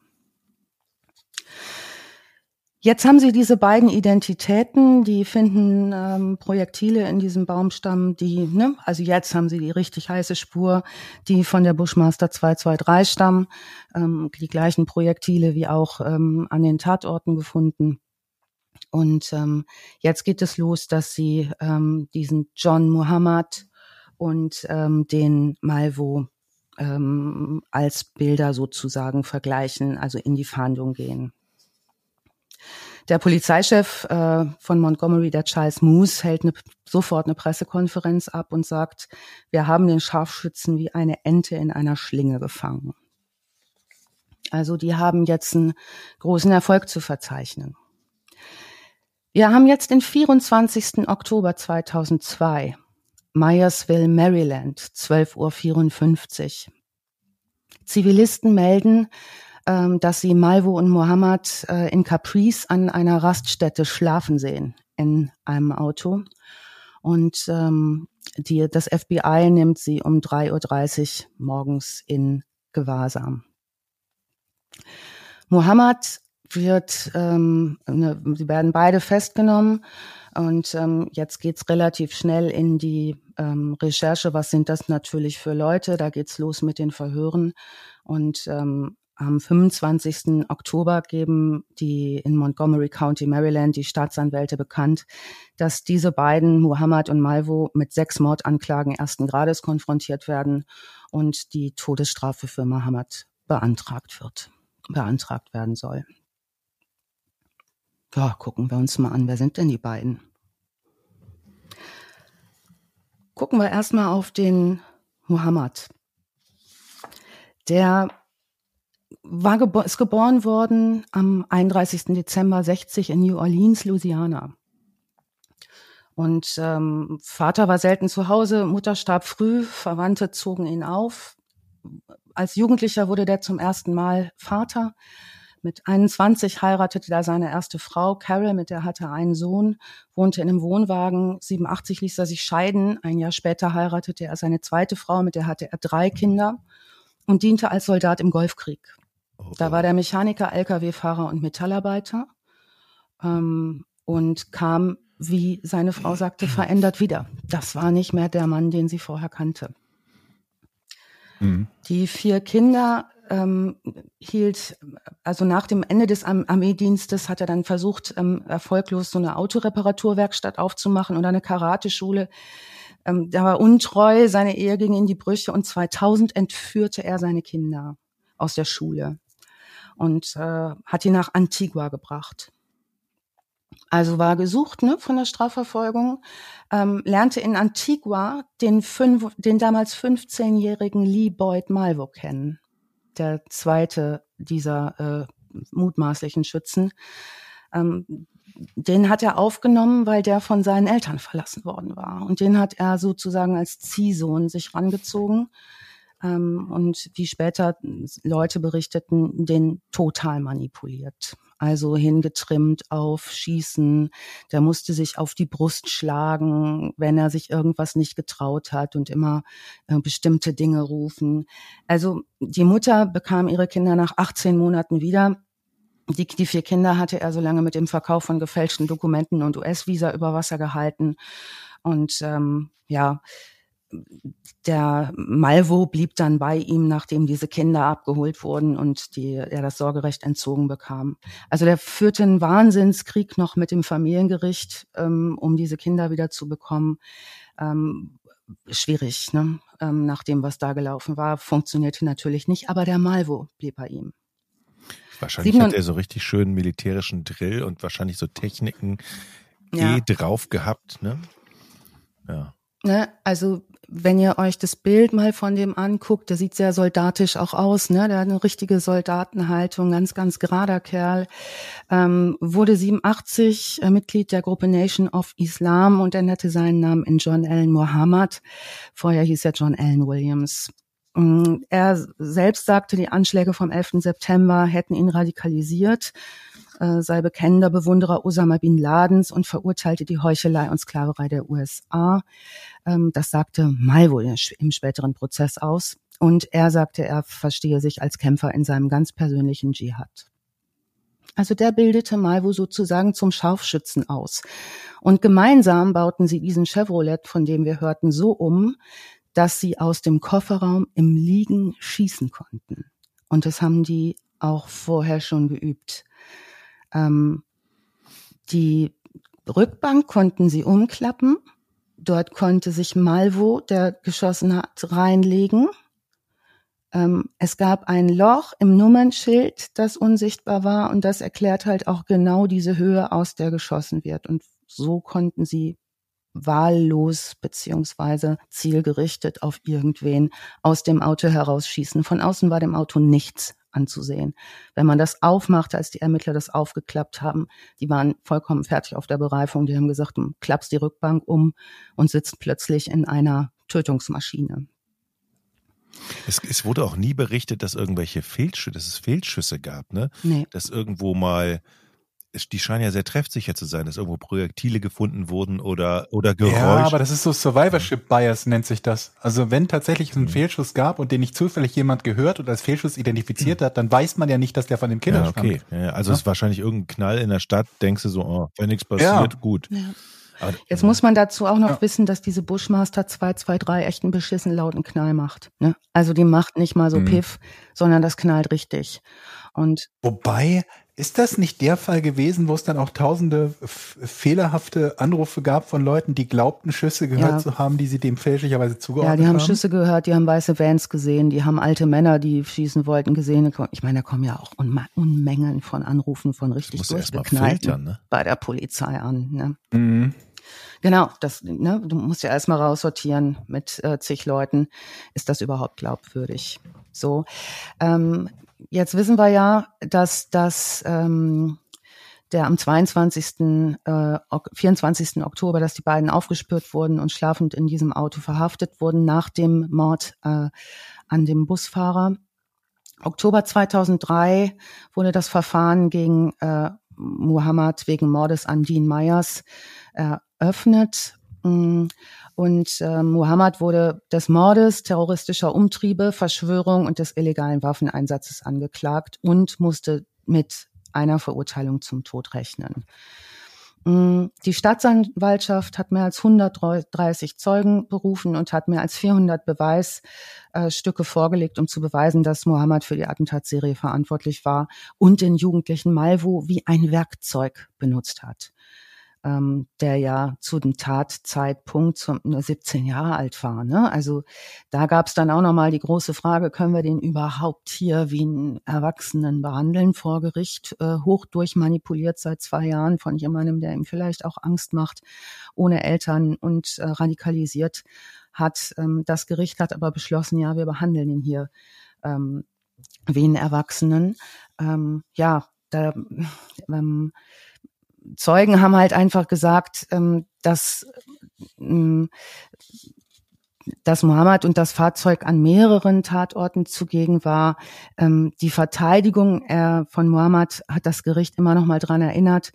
Jetzt haben sie diese beiden Identitäten, die finden ähm, Projektile in diesem Baumstamm, die, ne, also jetzt haben sie die richtig heiße Spur, die von der Bushmaster 223 stammen, ähm, die gleichen Projektile wie auch ähm, an den Tatorten gefunden. Und ähm, jetzt geht es los, dass sie ähm, diesen John Muhammad und ähm, den Malvo ähm, als Bilder sozusagen vergleichen, also in die Fahndung gehen. Der Polizeichef äh, von Montgomery, der Charles Moose, hält eine, sofort eine Pressekonferenz ab und sagt, wir haben den Scharfschützen wie eine Ente in einer Schlinge gefangen. Also die haben jetzt einen großen Erfolg zu verzeichnen. Wir haben jetzt den 24. Oktober 2002. Myersville, Maryland, 12.54 Uhr. Zivilisten melden, ähm, dass sie Malvo und Mohammed äh, in Caprice an einer Raststätte schlafen sehen in einem Auto. Und ähm, die, das FBI nimmt sie um 3.30 Uhr morgens in Gewahrsam. Mohammed wird, ähm, ne, sie werden beide festgenommen und ähm, jetzt geht's relativ schnell in die ähm, Recherche. Was sind das natürlich für Leute? Da geht's los mit den Verhören und ähm, am 25. Oktober geben die in Montgomery County, Maryland, die Staatsanwälte bekannt, dass diese beiden, Muhammad und Malvo, mit sechs Mordanklagen ersten Grades konfrontiert werden und die Todesstrafe für Muhammad beantragt wird, beantragt werden soll. Ja, gucken wir uns mal an, wer sind denn die beiden? Gucken wir erstmal auf den Muhammad. Der war gebo ist geboren worden am 31. Dezember 60 in New Orleans, Louisiana. Und ähm, Vater war selten zu Hause, Mutter starb früh, Verwandte zogen ihn auf. Als Jugendlicher wurde der zum ersten Mal Vater. Mit 21 heiratete er seine erste Frau, Carol, mit der hatte er einen Sohn, wohnte in einem Wohnwagen. 87 ließ er sich scheiden. Ein Jahr später heiratete er seine zweite Frau, mit der hatte er drei Kinder und diente als Soldat im Golfkrieg. Oh, da war der Mechaniker, Lkw-Fahrer und Metallarbeiter ähm, und kam, wie seine Frau sagte, verändert wieder. Das war nicht mehr der Mann, den sie vorher kannte. Mhm. Die vier Kinder ähm, hielt, also nach dem Ende des Armeedienstes hat er dann versucht, ähm, erfolglos so eine Autoreparaturwerkstatt aufzumachen oder eine Karateschule. Ähm, der war untreu, seine Ehe ging in die Brüche und 2000 entführte er seine Kinder aus der Schule und äh, hat ihn nach Antigua gebracht. Also war gesucht ne, von der Strafverfolgung, ähm, lernte in Antigua den, fünf, den damals 15-jährigen Lee Boyd Malvo kennen, der zweite dieser äh, mutmaßlichen Schützen. Ähm, den hat er aufgenommen, weil der von seinen Eltern verlassen worden war. Und den hat er sozusagen als Ziehsohn sich rangezogen ähm, und wie später Leute berichteten, den total manipuliert. Also hingetrimmt auf Schießen, der musste sich auf die Brust schlagen, wenn er sich irgendwas nicht getraut hat und immer äh, bestimmte Dinge rufen. Also die Mutter bekam ihre Kinder nach 18 Monaten wieder. Die, die vier Kinder hatte er so lange mit dem Verkauf von gefälschten Dokumenten und US-Visa über Wasser gehalten. Und ähm, ja, der Malvo blieb dann bei ihm, nachdem diese Kinder abgeholt wurden und die, er das Sorgerecht entzogen bekam. Also der führte einen Wahnsinnskrieg noch mit dem Familiengericht, ähm, um diese Kinder wieder zu bekommen. Ähm, schwierig, ne? ähm, nach dem, was da gelaufen war, funktionierte natürlich nicht, aber der Malvo blieb bei ihm.
Wahrscheinlich hat er so richtig schönen militärischen Drill und wahrscheinlich so Techniken ja. eh drauf gehabt, ne?
Ja. Ne, also wenn ihr euch das Bild mal von dem anguckt, der sieht sehr soldatisch auch aus, ne? Der hat eine richtige Soldatenhaltung, ganz, ganz gerader Kerl. Ähm, wurde 87 äh, Mitglied der Gruppe Nation of Islam und änderte seinen Namen in John Allen Muhammad. Vorher hieß er John Allen Williams. Mm, er selbst sagte, die Anschläge vom 11. September hätten ihn radikalisiert, äh, sei bekennender Bewunderer Osama bin Ladens und verurteilte die Heuchelei und Sklaverei der USA. Ähm, das sagte Malvo im späteren Prozess aus. Und er sagte, er verstehe sich als Kämpfer in seinem ganz persönlichen Dschihad. Also der bildete Malvo sozusagen zum Scharfschützen aus. Und gemeinsam bauten sie diesen Chevrolet, von dem wir hörten, so um, dass sie aus dem Kofferraum im Liegen schießen konnten. Und das haben die auch vorher schon geübt. Ähm, die Rückbank konnten sie umklappen. Dort konnte sich Malvo, der geschossen hat, reinlegen. Ähm, es gab ein Loch im Nummernschild, das unsichtbar war und das erklärt halt auch genau diese Höhe, aus der geschossen wird. Und so konnten sie wahllos beziehungsweise zielgerichtet auf irgendwen aus dem Auto herausschießen. Von außen war dem Auto nichts anzusehen. Wenn man das aufmachte, als die Ermittler das aufgeklappt haben, die waren vollkommen fertig auf der Bereifung. Die haben gesagt, du klappst die Rückbank um und sitzt plötzlich in einer Tötungsmaschine.
Es, es wurde auch nie berichtet, dass irgendwelche Fehlschüsse, dass es Fehlschüsse gab, ne?
Nee.
Dass irgendwo mal die scheinen ja sehr treffsicher zu sein, dass irgendwo Projektile gefunden wurden oder, oder Geräusche. Ja,
aber das ist so Survivorship Bias nennt sich das. Also wenn tatsächlich einen mhm. Fehlschuss gab und den nicht zufällig jemand gehört oder als Fehlschuss identifiziert mhm. hat, dann weiß man ja nicht, dass der von dem Kinder
ja, okay.
stammt.
Ja, also ja? es ist wahrscheinlich irgendein Knall in der Stadt, denkst du so, oh, wenn nichts passiert, ja. gut. Ja.
Aber, Jetzt muss man dazu auch noch ja. wissen, dass diese Bushmaster 223 echt einen beschissen lauten Knall macht. Ne? Also die macht nicht mal so mhm. Piff, sondern das knallt richtig. Und
Wobei, ist das nicht der Fall gewesen, wo es dann auch tausende fehlerhafte Anrufe gab von Leuten, die glaubten, Schüsse gehört ja. zu haben, die sie dem fälschlicherweise zugeordnet haben?
Ja, die haben,
haben
Schüsse gehört, die haben weiße Vans gesehen, die haben alte Männer, die schießen wollten, gesehen. Ich meine, da kommen ja auch Unmengen von Anrufen von richtig durchgeknallten ne? bei der Polizei an. Ne? Mhm. Genau, das, ne, du musst ja erstmal raussortieren mit äh, zig Leuten. Ist das überhaupt glaubwürdig? So. Ähm, Jetzt wissen wir ja, dass das ähm, der am 22. Äh, 24. Oktober, dass die beiden aufgespürt wurden und schlafend in diesem Auto verhaftet wurden nach dem Mord äh, an dem Busfahrer. Oktober 2003 wurde das Verfahren gegen äh, Muhammad wegen Mordes an Dean Myers eröffnet. Mm, und äh, Muhammad wurde des Mordes, terroristischer Umtriebe, Verschwörung und des illegalen Waffeneinsatzes angeklagt und musste mit einer Verurteilung zum Tod rechnen. Mm, die Staatsanwaltschaft hat mehr als 130 Zeugen berufen und hat mehr als 400 Beweisstücke vorgelegt, um zu beweisen, dass Mohammed für die Attentatsserie verantwortlich war und den jugendlichen Malvo wie ein Werkzeug benutzt hat ähm, der ja zu dem Tatzeitpunkt zum, nur 17 Jahre alt war. Ne? Also da gab es dann auch nochmal die große Frage, können wir den überhaupt hier wie einen Erwachsenen behandeln vor Gericht, äh, hoch durchmanipuliert seit zwei Jahren von jemandem, der ihm vielleicht auch Angst macht, ohne Eltern und äh, radikalisiert hat. Ähm, das Gericht hat aber beschlossen, ja, wir behandeln ihn hier ähm, wie einen Erwachsenen. Ähm, ja, da ähm, Zeugen haben halt einfach gesagt, ähm, dass, ähm, dass Mohammed und das Fahrzeug an mehreren Tatorten zugegen war. Ähm, die Verteidigung äh, von Mohammed hat das Gericht immer noch mal dran erinnert,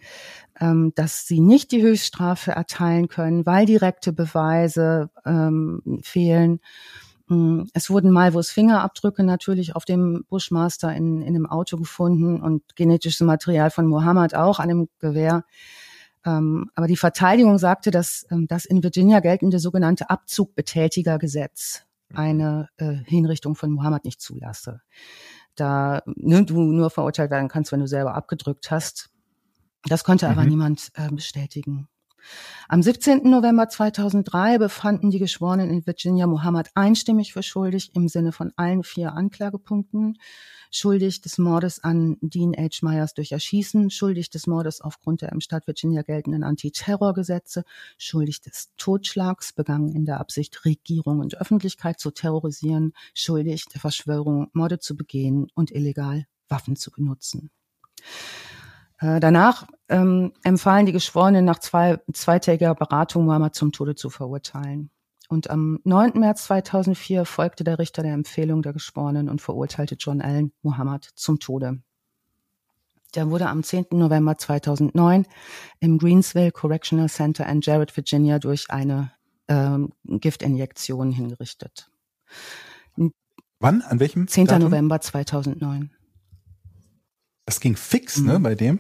ähm, dass sie nicht die Höchststrafe erteilen können, weil direkte Beweise ähm, fehlen. Hm, es wurden Malvos Fingerabdrücke natürlich auf dem Bushmaster in, in dem Auto gefunden und genetisches Material von Mohammed auch an dem Gewehr. Ähm, aber die Verteidigung sagte, dass ähm, das in Virginia geltende sogenannte Abzugbetätigergesetz eine äh, Hinrichtung von Mohammed nicht zulasse. Da ne, du nur verurteilt werden kannst, wenn du selber abgedrückt hast. Das konnte mhm. aber niemand äh, bestätigen. Am 17. November 2003 befanden die Geschworenen in Virginia Muhammad einstimmig für schuldig im Sinne von allen vier Anklagepunkten. Schuldig des Mordes an Dean H. Myers durch Erschießen, schuldig des Mordes aufgrund der im Staat Virginia geltenden Antiterrorgesetze, schuldig des Totschlags, begangen in der Absicht, Regierung und Öffentlichkeit zu terrorisieren, schuldig der Verschwörung, Morde zu begehen und illegal Waffen zu benutzen. Äh, danach ähm, empfahlen die Geschworenen nach zwei, zweitägiger Beratung Muhammad zum Tode zu verurteilen. Und am 9. März 2004 folgte der Richter der Empfehlung der Geschworenen und verurteilte John Allen Muhammad zum Tode. Der wurde am 10. November 2009 im Greensville Correctional Center in Jarrett, Virginia durch eine ähm, Giftinjektion hingerichtet.
Wann? An welchem?
10. Datum? November 2009.
Das ging fix, ne, mhm. ne, bei dem?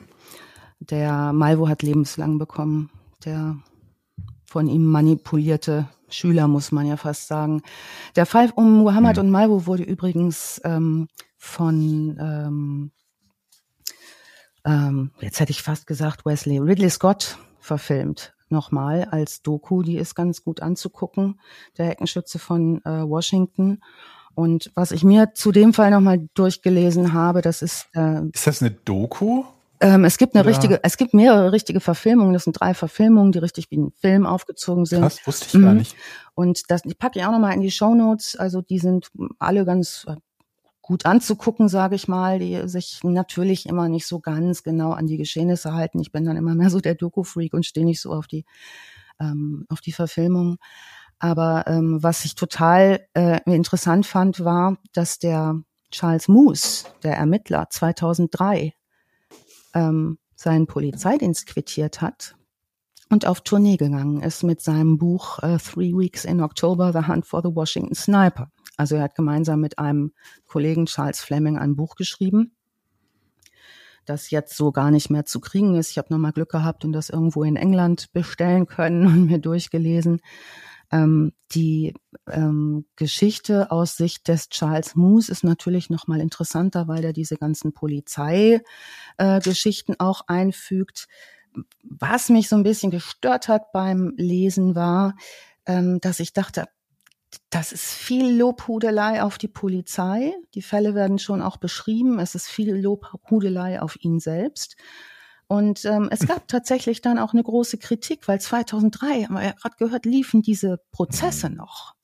Der Malvo hat lebenslang bekommen. Der von ihm manipulierte Schüler, muss man ja fast sagen. Der Fall um Muhammad mhm. und Malvo wurde übrigens ähm, von ähm, ähm, jetzt hätte ich fast gesagt Wesley Ridley Scott verfilmt nochmal als Doku, die ist ganz gut anzugucken, der Heckenschütze von äh, Washington. Und was ich mir zu dem Fall nochmal durchgelesen habe, das ist. Äh,
ist das eine Doku?
Ähm, es gibt eine Oder? richtige, es gibt mehrere richtige Verfilmungen. Das sind drei Verfilmungen, die richtig wie ein Film aufgezogen sind.
Krass, wusste ich mhm. gar nicht.
Und das, die packe ich auch nochmal in die Show Notes. Also die sind alle ganz gut anzugucken, sage ich mal, die sich natürlich immer nicht so ganz genau an die Geschehnisse halten. Ich bin dann immer mehr so der Doku-Freak und stehe nicht so auf die ähm, auf die Verfilmung. Aber ähm, was ich total äh, interessant fand, war, dass der Charles Moose, der Ermittler, 2003 ähm, seinen Polizeidienst quittiert hat und auf Tournee gegangen ist mit seinem Buch uh, Three Weeks in October, The Hunt for the Washington Sniper. Also er hat gemeinsam mit einem Kollegen Charles Fleming ein Buch geschrieben, das jetzt so gar nicht mehr zu kriegen ist. Ich habe nochmal Glück gehabt und das irgendwo in England bestellen können und mir durchgelesen. Ähm, die ähm, Geschichte aus Sicht des Charles Moose ist natürlich nochmal interessanter, weil er diese ganzen Polizeigeschichten äh, auch einfügt. Was mich so ein bisschen gestört hat beim Lesen war, ähm, dass ich dachte, das ist viel Lobhudelei auf die Polizei. Die Fälle werden schon auch beschrieben. Es ist viel Lobhudelei auf ihn selbst. Und ähm, es gab tatsächlich dann auch eine große Kritik, weil 2003, haben wir ja gerade gehört, liefen diese Prozesse noch.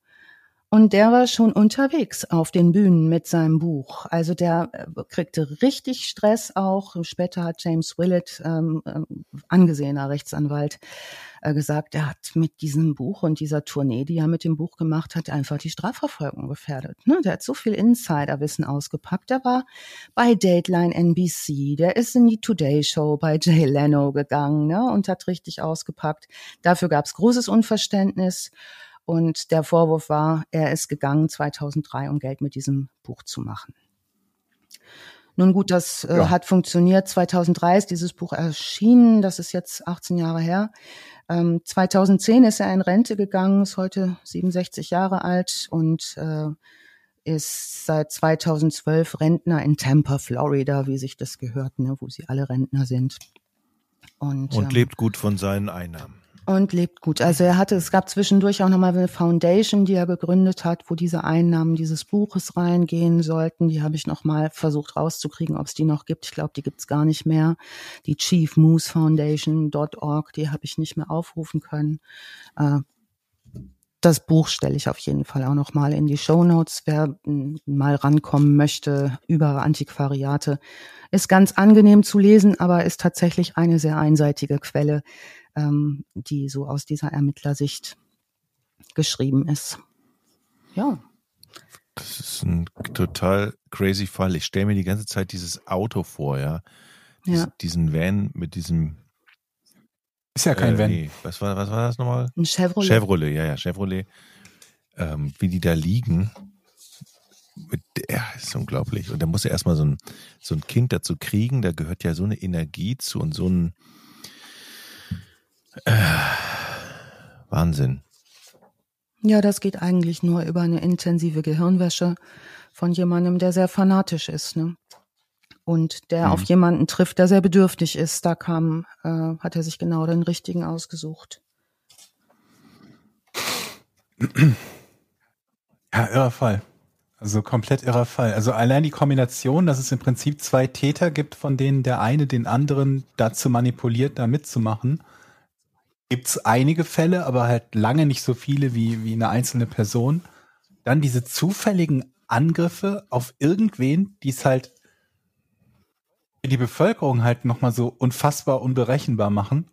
Und der war schon unterwegs auf den Bühnen mit seinem Buch. Also der äh, kriegte richtig Stress auch. Später hat James Willett, ähm, äh, angesehener Rechtsanwalt, äh, gesagt, er hat mit diesem Buch und dieser Tournee, die er mit dem Buch gemacht hat, einfach die Strafverfolgung gefährdet. Ne? Der hat so viel Insiderwissen ausgepackt. Der war bei Dateline NBC, der ist in die Today Show bei Jay Leno gegangen ne? und hat richtig ausgepackt. Dafür gab es großes Unverständnis. Und der Vorwurf war, er ist gegangen 2003, um Geld mit diesem Buch zu machen. Nun gut, das äh, ja. hat funktioniert. 2003 ist dieses Buch erschienen. Das ist jetzt 18 Jahre her. Ähm, 2010 ist er in Rente gegangen, ist heute 67 Jahre alt und äh, ist seit 2012 Rentner in Tampa, Florida, wie sich das gehört, ne, wo sie alle Rentner sind.
Und, und ähm, lebt gut von seinen Einnahmen
und lebt gut. Also er hatte, es gab zwischendurch auch nochmal eine Foundation, die er gegründet hat, wo diese Einnahmen dieses Buches reingehen sollten. Die habe ich nochmal versucht rauszukriegen, ob es die noch gibt. Ich glaube, die gibt's gar nicht mehr. Die Chief Moose Foundation.org, die habe ich nicht mehr aufrufen können. Äh, das Buch stelle ich auf jeden Fall auch nochmal in die Show Notes. Wer mal rankommen möchte über Antiquariate, ist ganz angenehm zu lesen, aber ist tatsächlich eine sehr einseitige Quelle ähm, die so aus dieser Ermittlersicht geschrieben ist. Ja.
Das ist ein total crazy Fall. Ich stelle mir die ganze Zeit dieses Auto vor, ja. Dies, ja. Diesen Van mit diesem.
Ist ja kein äh, Van.
Nee. Was war, was war das nochmal?
Ein Chevrolet.
Chevrolet, ja, ja, Chevrolet. Ähm, wie die da liegen. Mit, ja, ist unglaublich. Und da muss er erstmal so ein, so ein Kind dazu kriegen. Da gehört ja so eine Energie zu und so ein, äh, Wahnsinn.
Ja, das geht eigentlich nur über eine intensive Gehirnwäsche von jemandem, der sehr fanatisch ist, ne? Und der mhm. auf jemanden trifft, der sehr bedürftig ist. Da kam, äh, hat er sich genau den richtigen ausgesucht.
Ja, irrer Fall. Also komplett irrer Fall. Also allein die Kombination, dass es im Prinzip zwei Täter gibt, von denen der eine den anderen dazu manipuliert, da mitzumachen gibt es einige Fälle, aber halt lange nicht so viele wie, wie eine einzelne Person. Dann diese zufälligen Angriffe auf irgendwen, die es halt für die Bevölkerung halt nochmal so unfassbar unberechenbar machen,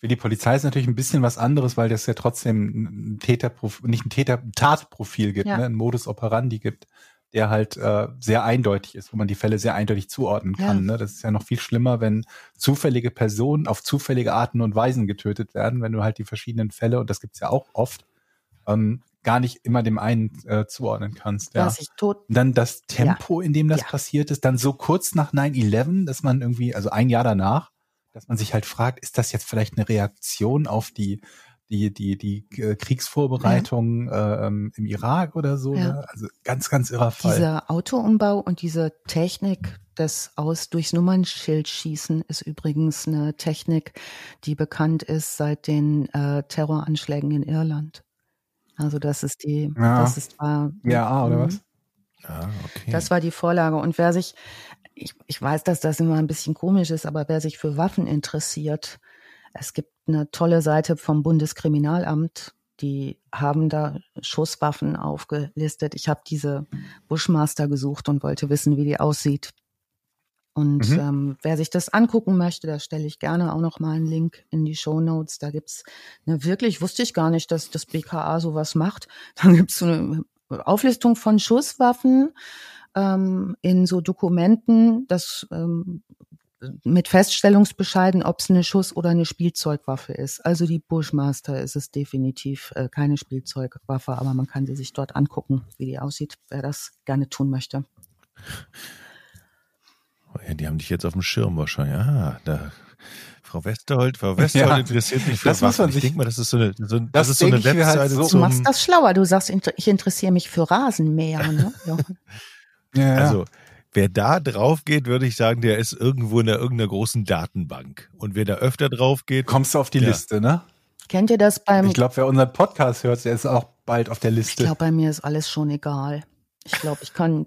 Für die Polizei ist natürlich ein bisschen was anderes, weil das ja trotzdem ein Täterprofil, nicht ein Täter, ein Tatprofil gibt,
Ja.
ne? ein Modus operandi gibt, der halt äh, sehr eindeutig ist, wo man die Fälle sehr eindeutig zuordnen kann. Ne? Das ist ja noch viel schlimmer, wenn zufällige Personen auf zufällige Arten und Weisen getötet werden, wenn du halt die verschiedenen Fälle, und das gibt's ja auch oft, ähm, gar nicht immer dem einen äh, zuordnen kannst. Ja.
Ich tot,
dann das Tempo, in dem das
Ja.
passiert ist, dann so kurz nach 9-11, dass man irgendwie, also ein Jahr danach, dass man sich halt fragt, ist das jetzt vielleicht eine Reaktion auf die, die, die, die äh, Kriegsvorbereitungen äh, ähm, im Irak oder so?
Ja.
Ne? Also ganz, ganz irrer Fall.
dieser Autoumbau und diese Technik des aus durchs Nummernschild schießen ist übrigens eine Technik, die bekannt ist seit den äh, Terroranschlägen in Irland. Also das ist die,
Ja.
das ist war,
ja, oder
Mhm.
was?
Ah, okay.
Das war die Vorlage. Und wer sich, ich, ich weiß, dass das immer ein bisschen komisch ist, aber wer sich für Waffen interessiert, es gibt eine tolle Seite vom Bundeskriminalamt, die haben da Schusswaffen aufgelistet. Ich habe diese Bushmaster gesucht und wollte wissen, wie die aussieht. Und
Mhm.
ähm, wer sich das angucken möchte, da stelle ich gerne auch noch mal einen Link in die Show Notes. Da gibt's eine wirklich, wusste ich gar nicht, dass das BKA sowas macht. Dann gibt's so eine Auflistung von Schusswaffen ähm, in so Dokumenten, das ähm, mit Feststellungsbescheiden, ob es eine Schuss- oder eine Spielzeugwaffe ist. Also die Bushmaster ist es definitiv äh, keine Spielzeugwaffe, aber man kann sie sich dort angucken, wie die aussieht, wer das gerne tun möchte.
Ja, die haben dich jetzt auf dem Schirm wahrscheinlich. Ah, da. Frau Westerholt, Frau Westerholt
Ja,
interessiert sich für
das muss
Waffen.
man
Ich
sich-
denke mal, das ist so eine, so, das
Das
ist so eine
ich halt
Webseite
so.
Du machst das schlauer. Du sagst, ich interessiere mich für Rasenmäher. Ne? Ja.
Also, wer da drauf geht, würde ich sagen, der ist irgendwo in der, irgendeiner großen Datenbank. Und wer da öfter drauf geht,
kommst du auf die
Ja.
Liste, ne?
Kennt ihr das beim
Ich glaube, wer unseren Podcast hört, der ist auch bald auf der
Ich
Liste.
glaube, bei mir ist alles schon egal. Ich glaube, ich kann,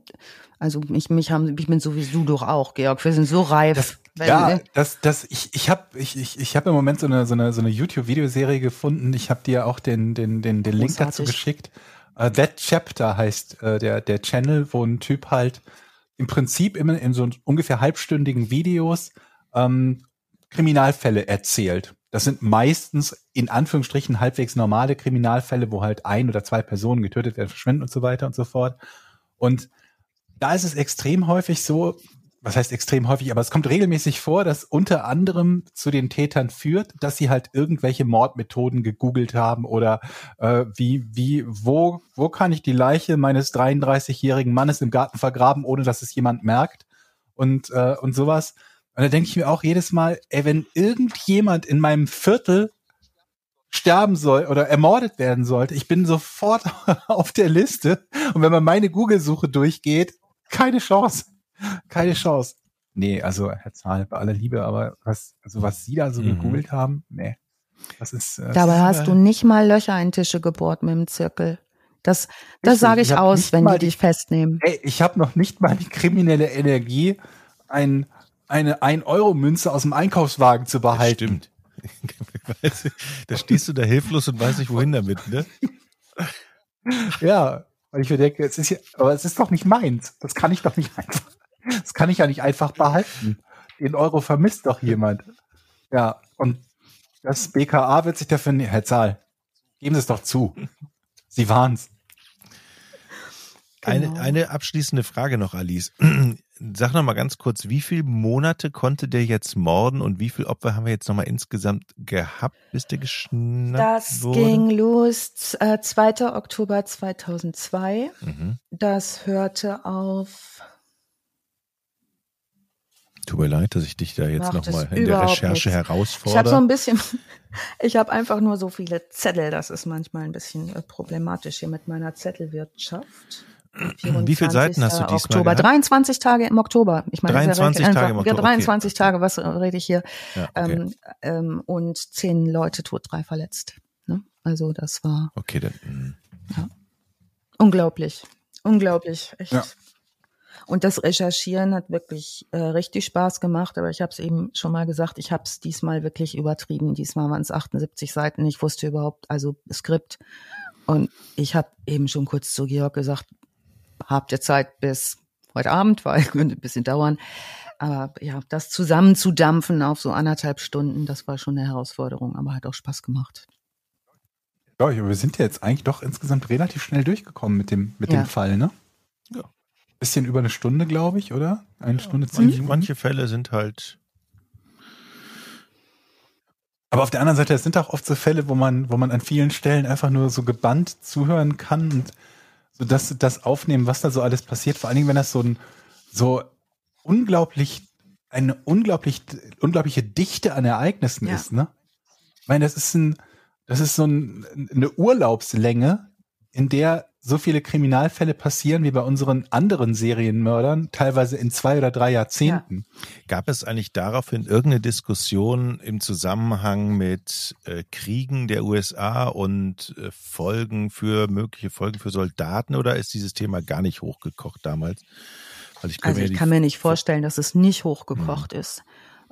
also mich, mich haben, ich bin so wie du doch auch, Georg. Wir sind so reif.
Das,
Wenn-
ja, das, das, ich, ich habe ich, ich, ich hab im Moment so eine, so eine, so eine YouTube-Videoserie gefunden. Ich habe dir auch den, den, den, den Link dazu geschickt. Uh, That Chapter heißt äh, der, der Channel, wo ein Typ halt im Prinzip immer in so ungefähr halbstündigen Videos ähm, Kriminalfälle erzählt. Das sind meistens in Anführungsstrichen halbwegs normale Kriminalfälle, wo halt ein oder zwei Personen getötet werden, verschwinden und so weiter und so fort. Und da ist es extrem häufig so, was heißt extrem häufig, aber es kommt regelmäßig vor, dass unter anderem zu den Tätern führt, dass sie halt irgendwelche Mordmethoden gegoogelt haben oder äh, wie, wie, wo, wo kann ich die Leiche meines 33-jährigen Mannes im Garten vergraben, ohne dass es jemand merkt und, äh, und sowas. Und da denke ich mir auch jedes Mal, ey, wenn irgendjemand in meinem Viertel sterben soll oder ermordet werden sollte, ich bin sofort auf der Liste. Und wenn man meine Google-Suche durchgeht, keine Chance. Keine Chance. Nee, also Herr Zahl, bei aller Liebe, aber was, also was Sie da so
Mhm.
gegoogelt haben, nee. Das ist. Äh,
Dabei hast du
äh,
nicht mal Löcher in Tische gebohrt mit dem Zirkel. Das, das sage ich
ich
aus, wenn die dich festnehmen.
Ey, ich habe noch nicht mal die kriminelle Energie, ein, eine 1-Euro-Münze aus dem Einkaufswagen zu
das
behalten.
stimmt. Weißt du, da stehst du da hilflos und weißt nicht, wohin damit, ne?
Ja, weil ich mir denke, es ist ja, aber es ist doch nicht meins. Das kann ich doch nicht einfach. Das kann ich ja nicht einfach behalten. Den Euro vermisst doch jemand. Ja, und das BKA wird sich dafür, ne- Herr Zahl, geben Sie es doch zu. Sie waren's.
Eine,
Genau.
eine abschließende Frage noch, Alice. Sag noch mal ganz kurz, wie viele Monate konnte der jetzt morden und wie viele Opfer haben wir jetzt noch mal insgesamt gehabt, bis der geschnappt
Das
wurde?
ging los äh, 2. Oktober 2002.
Mhm.
Das hörte auf.
Tut mir leid, dass ich dich da jetzt
Macht
noch
es
mal in der Recherche
nichts. Ich habe
herausfordere.
so ein bisschen, ich habe einfach nur so viele Zettel. Das ist manchmal ein bisschen äh, problematisch hier mit meiner Zettelwirtschaft.
Wie viele Seiten hast du
24.
diesmal
Oktober,
gehabt?
23 Tage im Oktober. Ich meine, das ist
23
recht
Tage
einfach.
im
Ja,
Oktober,
23
okay.
Tage, was rede ich hier?
ja, okay.
Ähm, ähm, und zehn Leute tot, drei verletzt. Ne? Also das war
okay, dann. mh.
unglaublich. Unglaublich. Echt.
Ja.
Und das Recherchieren hat wirklich äh, richtig Spaß gemacht, aber ich habe es eben schon mal gesagt, ich habe es diesmal wirklich übertrieben. Diesmal waren es 78 Seiten. Ich wusste überhaupt, also Skript. Und ich habe eben schon kurz zu Georg gesagt, habt ihr Zeit bis heute Abend, weil könnte ein bisschen dauern. Aber ja, das zusammenzudampfen auf so anderthalb Stunden, das war schon eine Herausforderung, aber hat auch Spaß gemacht.
Ja, wir sind ja jetzt eigentlich doch insgesamt relativ schnell durchgekommen mit dem, mit ja. dem Fall, ne? Ja. Bisschen über eine Stunde, glaube ich, oder? Eine ja, Stunde
zehn manche, manche Fälle sind halt
aber auf der anderen Seite, es sind auch oft so Fälle, wo man, wo man an vielen Stellen einfach nur so gebannt zuhören kann und so das, das aufnehmen, was da so alles passiert. Vor allen Dingen, wenn das so ein, so unglaublich, eine unglaublich, unglaubliche Dichte an Ereignissen ja. ist, ne? Ich meine, das ist ein, das ist so ein, eine Urlaubslänge, in der so viele Kriminalfälle passieren wie bei unseren anderen Serienmördern, teilweise in zwei oder drei Jahrzehnten.
Ja. Gab es eigentlich daraufhin irgendeine Diskussion im Zusammenhang mit äh, Kriegen der USA und äh, Folgen für mögliche Folgen für Soldaten oder ist dieses Thema gar nicht hochgekocht damals?
Ich also ich kann mir nicht vorstellen, dass es nicht hochgekocht mhm. ist.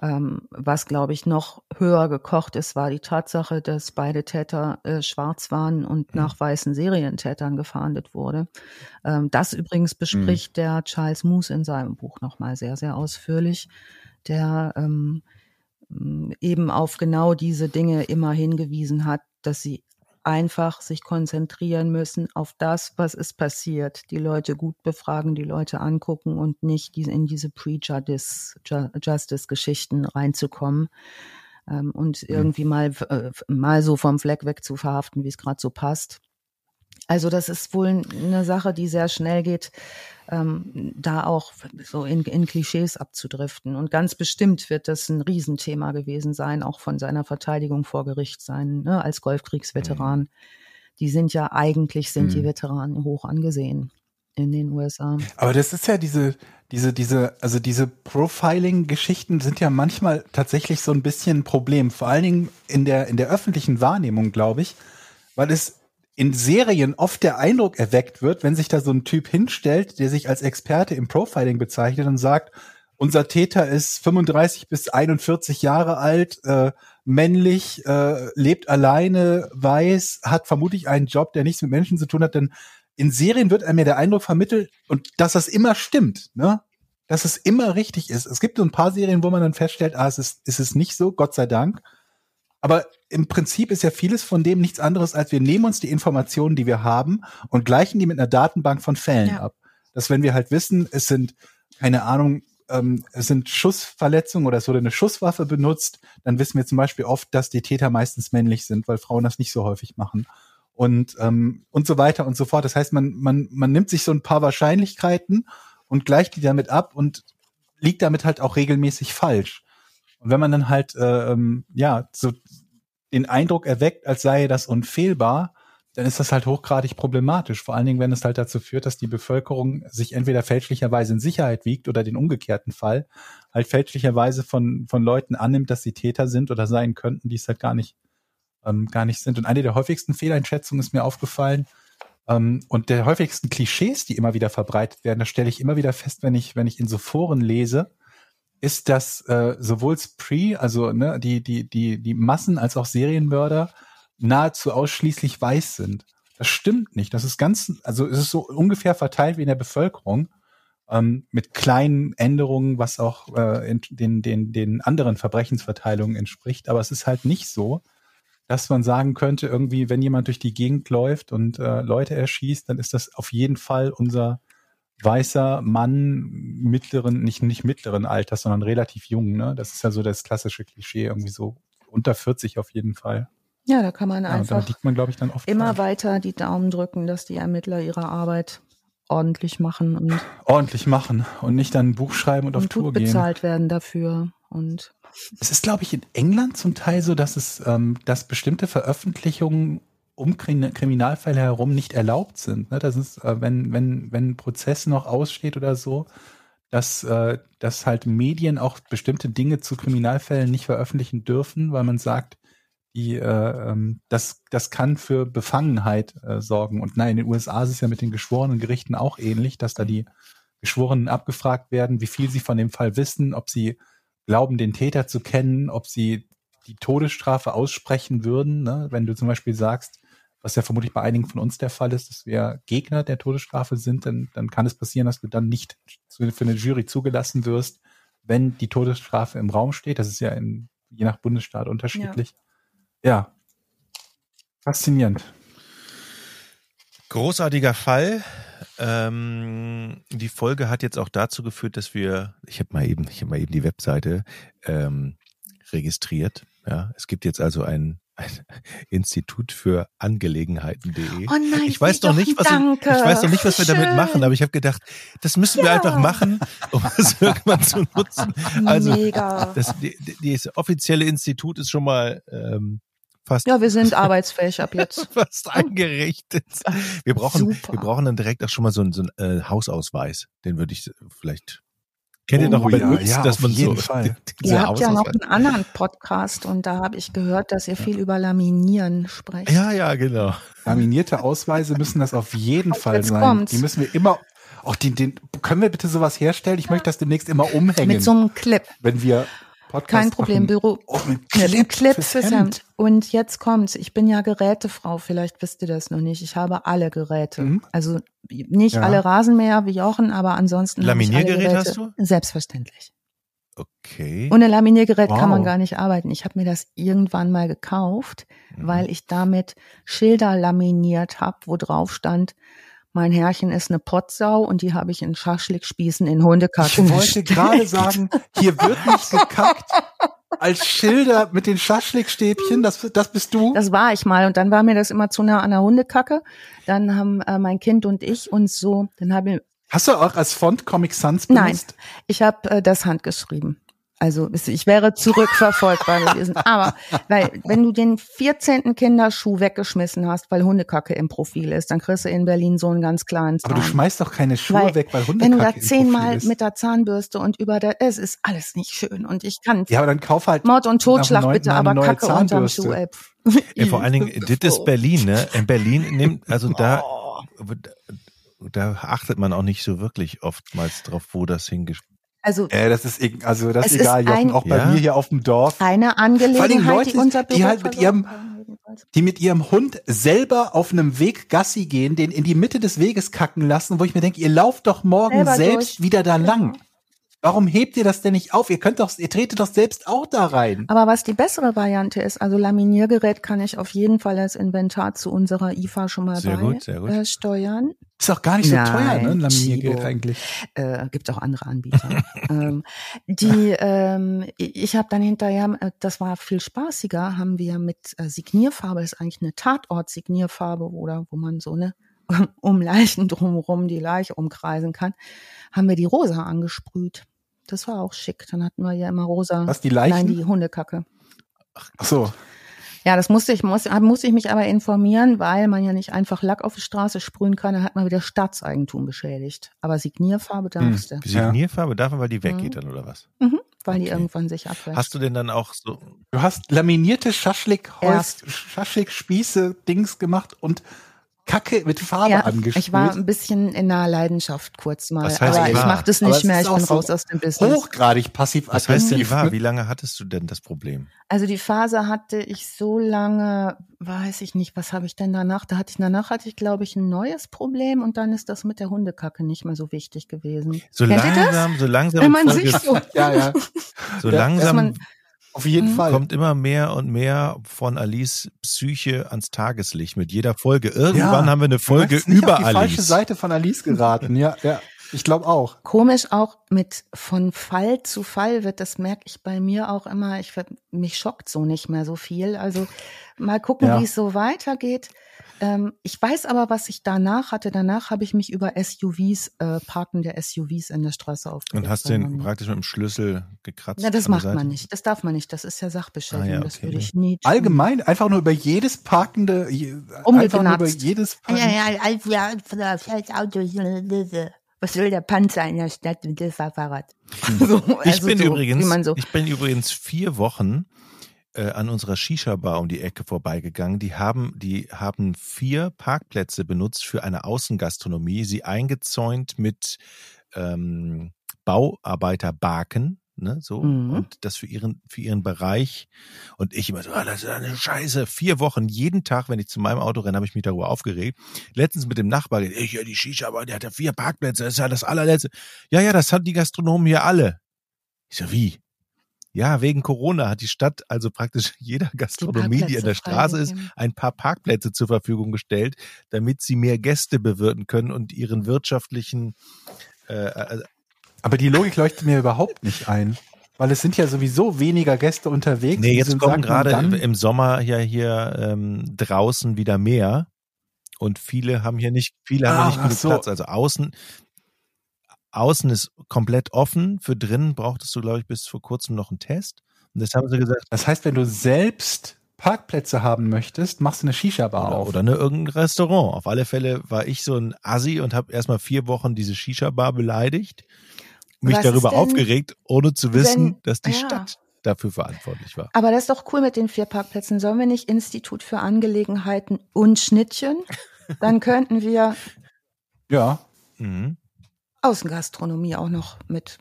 Ähm, was, glaube ich, noch höher gekocht ist, war die Tatsache, dass beide Täter äh, schwarz waren und mhm. nach weißen Serientätern gefahndet wurde. Ähm, das übrigens bespricht mhm. der Charles Moose in seinem Buch nochmal sehr, sehr ausführlich, der ähm, eben auf genau diese Dinge immer hingewiesen hat, dass sie einfach sich konzentrieren müssen auf das, was ist passiert. Die Leute gut befragen, die Leute angucken und nicht in diese Pre-Justice-Geschichten reinzukommen ähm, und mhm. irgendwie mal, äh, mal so vom Fleck weg zu verhaften, wie es gerade so passt. Also das ist wohl eine Sache, die sehr schnell geht, ähm, da auch so in, in Klischees abzudriften. Und ganz bestimmt wird das ein Riesenthema gewesen sein, auch von seiner Verteidigung vor Gericht sein, ne, als Golfkriegsveteran. Mhm. Die sind ja eigentlich, sind mhm. die Veteranen hoch angesehen in den USA.
Aber das ist ja diese, diese, diese, also diese Profiling-Geschichten sind ja manchmal tatsächlich so ein bisschen ein Problem. Vor allen Dingen in der, in der öffentlichen Wahrnehmung, glaube ich, weil es in Serien oft der Eindruck erweckt wird, wenn sich da so ein Typ hinstellt, der sich als Experte im Profiling bezeichnet und sagt, unser Täter ist 35 bis 41 Jahre alt, äh, männlich, äh, lebt alleine, weiß, hat vermutlich einen Job, der nichts mit Menschen zu tun hat, denn in Serien wird einem ja der Eindruck vermittelt und dass das immer stimmt, ne? Dass es immer richtig ist. Es gibt so ein paar Serien, wo man dann feststellt, ah, es ist, ist es nicht so, Gott sei Dank. Aber im Prinzip ist ja vieles von dem nichts anderes, als wir nehmen uns die Informationen, die wir haben und gleichen die mit einer Datenbank von Fällen ja. ab. Dass wenn wir halt wissen, es sind, keine Ahnung, ähm, es sind Schussverletzungen oder es wurde eine Schusswaffe benutzt, dann wissen wir zum Beispiel oft, dass die Täter meistens männlich sind, weil Frauen das nicht so häufig machen. Und, ähm, und so weiter und so fort. Das heißt, man, man, man nimmt sich so ein paar Wahrscheinlichkeiten und gleicht die damit ab und liegt damit halt auch regelmäßig falsch. Und wenn man dann halt, äh, ähm, ja, so den Eindruck erweckt, als sei das unfehlbar, dann ist das halt hochgradig problematisch. Vor allen Dingen, wenn es halt dazu führt, dass die Bevölkerung sich entweder fälschlicherweise in Sicherheit wiegt oder den umgekehrten Fall halt fälschlicherweise von, von Leuten annimmt, dass sie Täter sind oder sein könnten, die es halt gar nicht, ähm, gar nicht sind. Und eine der häufigsten Fehleinschätzungen ist mir aufgefallen, ähm, und der häufigsten Klischees, die immer wieder verbreitet werden, das stelle ich immer wieder fest, wenn ich, wenn ich in so Foren lese, ist, dass äh, sowohl Spree, also ne, die, die, die, die Massen als auch Serienmörder nahezu ausschließlich weiß sind. Das stimmt nicht. Das ist ganz, also es ist so ungefähr verteilt wie in der Bevölkerung, ähm, mit kleinen Änderungen, was auch äh, in den, den, den anderen Verbrechensverteilungen entspricht. Aber es ist halt nicht so, dass man sagen könnte, irgendwie, wenn jemand durch die Gegend läuft und äh, Leute erschießt, dann ist das auf jeden Fall unser weißer Mann mittleren, nicht, nicht mittleren Alters, sondern relativ jung. Ne? Das ist ja so das klassische Klischee, irgendwie so unter 40 auf jeden Fall.
Ja, da kann man ja, einfach
da man, ich, dann oft
immer falsch. weiter die Daumen drücken, dass die Ermittler ihre Arbeit ordentlich machen und
ordentlich machen und nicht dann ein Buch schreiben und, und auf Tour gehen.
bezahlt werden dafür und
es ist, glaube ich, in England zum Teil so, dass es, ähm, dass bestimmte Veröffentlichungen um Kriminalfälle herum nicht erlaubt sind. Ne? Das ist, äh, wenn, wenn, wenn ein Prozess noch aussteht oder so, dass, äh, dass halt Medien auch bestimmte Dinge zu Kriminalfällen nicht veröffentlichen dürfen, weil man sagt, die, äh, ähm, das, das kann für Befangenheit sorgen. Und nein, in den USA ist es ja mit den geschworenen Gerichten auch ähnlich, dass da die Geschworenen abgefragt werden, wie viel sie von dem Fall wissen, ob sie glauben, den Täter zu kennen, ob sie die Todesstrafe aussprechen würden. Ne? Wenn du zum Beispiel sagst, was ja vermutlich bei einigen von uns der Fall ist, dass wir Gegner der Todesstrafe sind, dann, dann kann es passieren, dass du dann nicht für eine Jury zugelassen wirst, wenn die Todesstrafe im Raum steht. Das ist ja in, je nach Bundesstaat unterschiedlich. Ja. ja. Faszinierend.
Großartiger Fall. Ähm, die Folge hat jetzt auch dazu geführt, dass wir, ich habe mal eben, ich habe mal eben die Webseite ähm, registriert. Ja, es gibt jetzt also ein, ein Institut für Angelegenheiten.de.
Oh nein,
ich weiß noch nicht, was
danke.
ich, weiß noch nicht, was wir damit
Schön.
machen, aber ich habe gedacht, das müssen wir
Ja.
einfach machen, um es irgendwann zu nutzen. Also
Mega.
das, die, die, das offizielle Institut ist schon mal ähm, fast
Ja, wir sind arbeitsfähig ab jetzt.
fast eingerichtet. Wir brauchen,
Super.
wir brauchen dann direkt auch schon mal so einen, so einen äh, Hausausweis. Den würde ich vielleicht. Kennt ihr
Oh,
noch bei
ja,
uns,
ja,
dass man
jeden
so
Fall.
Ihr habt ja noch einen anderen Podcast und da habe ich gehört, dass ihr viel über Laminieren sprecht.
Ja, ja, genau.
Laminierte Ausweise müssen das auf jeden Fall
Jetzt
sein.
kommt's.
Die müssen wir immer. Auch den, den, können wir bitte sowas herstellen? Ich möchte das demnächst immer umhängen,
Mit so einem Clip.
wenn wir Podcast
Kein Problem,
machen.
Büro.
Oh, mit
Mit einem
Clip
Clip
fürs
fürs
Hemd.
Hemd. Und jetzt kommt's. Ich bin ja Gerätefrau. Vielleicht wisst ihr das noch nicht. Ich habe alle Geräte.
Mhm.
Also nicht
Ja.
alle Rasenmäher wie Jochen, aber ansonsten
Laminiergerät hast du?
Selbstverständlich.
Okay.
Ohne Laminiergerät kann man
Wow.
gar nicht arbeiten. Ich habe mir das irgendwann mal gekauft,
Mhm.
weil ich damit Schilder laminiert habe, wo drauf stand, mein Herrchen ist eine Potsau und die habe ich in Schaschlikspießen in Hundekacken
Ich wollte gerade sagen, hier wird nicht gekackt. Als Schilder mit den Schaschlikstäbchen, das, das bist du.
Das war ich mal und dann war mir das immer zu nah an der Hundekacke. Dann haben äh, mein Kind und ich uns so, dann haben
Hast du auch als Font Comic Sans
nein,
benutzt?
ich habe äh, das handgeschrieben. Also ich wäre zurückverfolgbar gewesen. Aber weil wenn du den 14. Kinderschuh weggeschmissen hast, weil Hundekacke im Profil ist, dann kriegst du in Berlin so einen ganz klaren
Aber du
Zahn.
schmeißt doch keine Schuhe
Weil,
weg, weil
Wenn du
Hundekacke
da zehnmal mit der Zahnbürste und über der, es ist alles nicht schön und ich kann
Ja, aber dann kauf halt
Mord und Totschlag
nach neu-
bitte, aber Kacke unterm. Schuh. Ey.
Ja, vor allen Dingen, das ist Berlin, ne? In Berlin nimmt, also da,
Oh.
da achtet man auch nicht so wirklich oftmals drauf, wo das hingespielt
Also
Äh, das ist also das ist egal,
ist
Jochen,
ein-
auch bei
Ja.
mir hier auf dem Dorf,
eine Angelegenheit,
Leute,
die unser
die
Büro
halt mit ihrem- die mit ihrem Hund selber auf einem Weg Gassi gehen, den in die Mitte des Weges kacken lassen, wo ich mir denke, ihr lauft doch morgen
Selber
selbst
durch.
wieder da
Genau.
lang. Warum hebt ihr das denn nicht auf? Ihr könnt doch, ihr tretet doch selbst auch da rein.
Aber was die bessere Variante ist, also Laminiergerät kann ich auf jeden Fall als Inventar zu unserer IFA schon mal
Sehr
bei
gut, sehr gut.
Äh, steuern.
Ist doch gar nicht so
Nein,
teuer, ne? Ein Laminiergerät
Chibo.
eigentlich.
Äh, gibt auch andere Anbieter. ähm, die, ähm, ich habe dann hinterher, äh, das war viel spaßiger, haben wir mit äh, Signierfarbe, das ist eigentlich eine Tatort-Signierfarbe oder wo man so ne um Leichen drumherum die Leiche umkreisen kann, haben wir die rosa angesprüht. Das war auch schick. Dann hatten wir ja immer rosa.
Was, die Leichen?
Nein, die Hundekacke.
Ach so.
Ja, das musste ich, muss, musste ich mich aber informieren, weil man ja nicht einfach Lack auf die Straße sprühen kann, dann hat man wieder Staatseigentum beschädigt. Aber Signierfarbe darfst du,
Die
Ja.
Signierfarbe darf man, weil die weggeht
Mhm.
dann, oder was?
mhm, weil die
Okay.
irgendwann sich abwäscht.
Hast du denn dann auch so,
Du hast laminierte. Schaschlik-Spieße-Dings gemacht und Kacke mit Farbe
ja,
angesprüht.
ich war ein bisschen in einer Leidenschaft kurz mal,
Was heißt
aber ich mache das nicht mehr, ich bin
so
raus aus dem Business.
hochgradig passiv
was heißt denn wahr?
ne?
Wie lange hattest du denn das Problem?
Also die Phase hatte ich so lange, weiß ich nicht, was habe ich denn danach? Da hatte ich danach hatte ich glaube ich ein neues Problem und dann ist das mit der Hundekacke nicht mehr so wichtig gewesen.
So
Kennt ihr das?
langsam, so langsam,
Wenn man sich so
Ja, ja,
so
Ja,
langsam
man-
auf jeden
Mhm.
Fall.
kommt immer mehr und mehr von Alice Psyche ans Tageslicht mit jeder Folge. Irgendwann
Ja.
haben wir eine
Du
Folge
möchtest nicht
über
auf die falsche
Alice.
Seite von Alice geraten. Ja, ja. Ich glaube auch.
Komisch auch mit von Fall zu Fall wird, das merke ich bei mir auch immer. Ich mich schockt so nicht mehr so viel. Also mal gucken,
Ja.
wie es so weitergeht. Ähm, ich weiß aber, was ich danach hatte. Danach habe ich mich über SUVs, äh, parkende SUVs in der Straße aufgeregt.
Und hast den praktisch mit dem Schlüssel gekratzt.
Na, das
der
macht man nicht. Das darf man nicht. Das ist ja Sachbeschädigung.
Ah, ja,
Das
okay.
würde ich nie tun.
Allgemein, einfach nur über jedes parkende, je- einfach nur über jedes
Ja,
parkende.
ja, ja, das Auto. Was will der Panzer in der Stadt das war Fahrrad? So,
Ich
also
bin
so,
übrigens,
Wie man so.
ich bin übrigens vier Wochen äh, an unserer Shisha-Bar um die Ecke vorbeigegangen. Die haben, die haben vier Parkplätze benutzt für eine Außengastronomie, sie eingezäunt mit ähm, Bauarbeiterbarken, ne, so
Mhm.
und das für ihren für ihren Bereich und ich immer so, ah, das ist eine Scheiße, vier Wochen jeden Tag, wenn ich zu meinem Auto renne, habe ich mich darüber aufgeregt. Letztens mit dem Nachbar, ich ja die Shisha, aber der hat ja vier Parkplätze, das ist ja das allerletzte. Ja, ja, das haben die Gastronomen hier alle. Ich so wie? Ja, wegen Corona hat die Stadt also praktisch jeder Gastronomie, die an der Straße ist, ein paar Parkplätze zur Verfügung gestellt, damit sie mehr Gäste bewirten können und ihren wirtschaftlichen äh, äh,
Aber die Logik leuchtet mir überhaupt nicht ein. Weil es sind ja sowieso weniger Gäste unterwegs.
Nee, jetzt kommen gerade im Sommer ja hier ähm, draußen wieder mehr und viele haben hier nicht, viele haben
Ah,
hier nicht
ach
genug
so.
Platz. Also außen, außen ist komplett offen. Für drinnen brauchtest du, glaube ich, bis vor kurzem noch einen Test. Und das haben sie gesagt,
Das heißt, wenn du selbst Parkplätze haben möchtest, machst du eine Shisha-Bar
oder,
auf.
oder ne, irgendein Restaurant. Auf alle Fälle war ich so ein Assi und habe erstmal vier Wochen diese Shisha-Bar beleidigt, mich
Was
darüber
denn,
aufgeregt, ohne zu wissen,
wenn-
dass die
ja.
Stadt dafür verantwortlich war.
Aber das ist doch cool mit den vier Parkplätzen. Sollen wir nicht Institut für Angelegenheiten und Schnittchen? Dann könnten wir
Ja.
Mhm.
Außengastronomie auch noch mit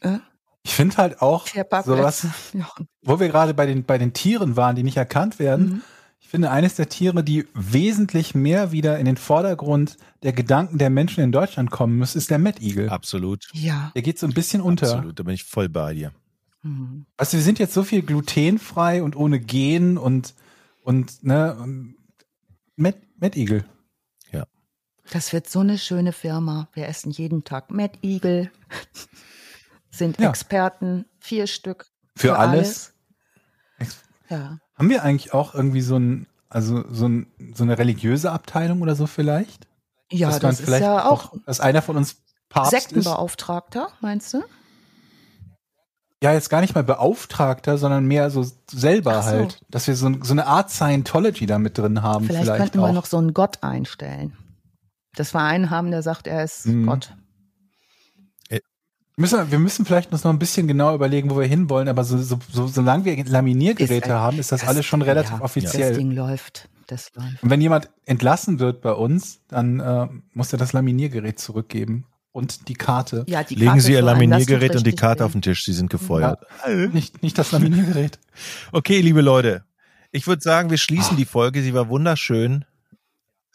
äh,
Ich finde halt auch sowas.
Ja.
wo wir gerade bei den, bei den Tieren waren, die nicht erkannt werden.
Mhm.
Ich finde, eines der Tiere, die wesentlich mehr wieder in den Vordergrund der Gedanken der Menschen in Deutschland kommen muss, ist der Mettigel.
Absolut.
ja.
Der geht so ein bisschen unter.
Absolut. Da bin ich voll bei dir.
Mhm.
Du, wir sind jetzt so viel glutenfrei und ohne Gen und, und, ne, Met, Mettigel.
Das wird so eine schöne Firma. Wir essen jeden Tag Mad Eagle, sind
Ja.
Experten, vier Stück.
Für alles.
alles. Ja.
Haben wir eigentlich auch irgendwie so ein, also so, ein, so eine religiöse Abteilung oder so vielleicht?
Ja,
Dass
das ist ja auch
dass einer von uns Papst ist?
Sektenbeauftragter, meinst du?
Ja, jetzt gar nicht mal Beauftragter, sondern mehr so selber
so.
halt. Dass wir so, so eine Art Scientology da mit drin haben.
Vielleicht,
Vielleicht,
könnten
auch.
wir noch so einen Gott einstellen. Dass wir einen haben, der sagt, er ist
Mhm.
Gott.
Müssen, wir- müssen vielleicht uns noch ein bisschen genau überlegen, wo wir hinwollen, aber so, so, so, solange wir Laminiergeräte
Ist, äh,
haben, ist das,
das-
alles schon relativ
ja,
offiziell.
Das Ding läuft. Das läuft.
Und wenn jemand entlassen wird bei uns, dann äh, muss er das Laminiergerät zurückgeben und die Karte.
Ja, die
Legen
Karte
Sie Ihr
das
Laminiergerät und die Karte
weh.
auf den Tisch. Sie sind gefeuert.
Nicht, nicht das Laminiergerät.
Okay, liebe Leute. Ich würde sagen, wir schließen die Folge. Sie war wunderschön.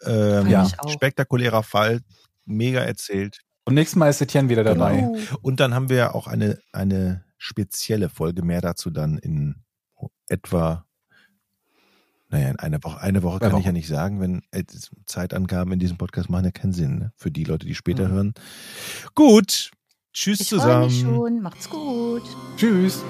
Ähm,
Ja.
ich.
Spektakulärer Fall. Mega erzählt.
Und nächstes Mal ist Etienne wieder dabei.
Genau. Und dann haben wir ja auch eine, eine spezielle Folge. Mehr dazu dann in etwa, naja, in einer Woche. Eine Woche kann ich
Wochen.
ja nicht sagen, wenn äh, Zeitangaben in diesem Podcast machen ja keinen Sinn, ne? Für die Leute, die später
Mhm.
hören. Gut. Tschüss
Ich freue
zusammen.
mich schon. Macht's gut.
Tschüss.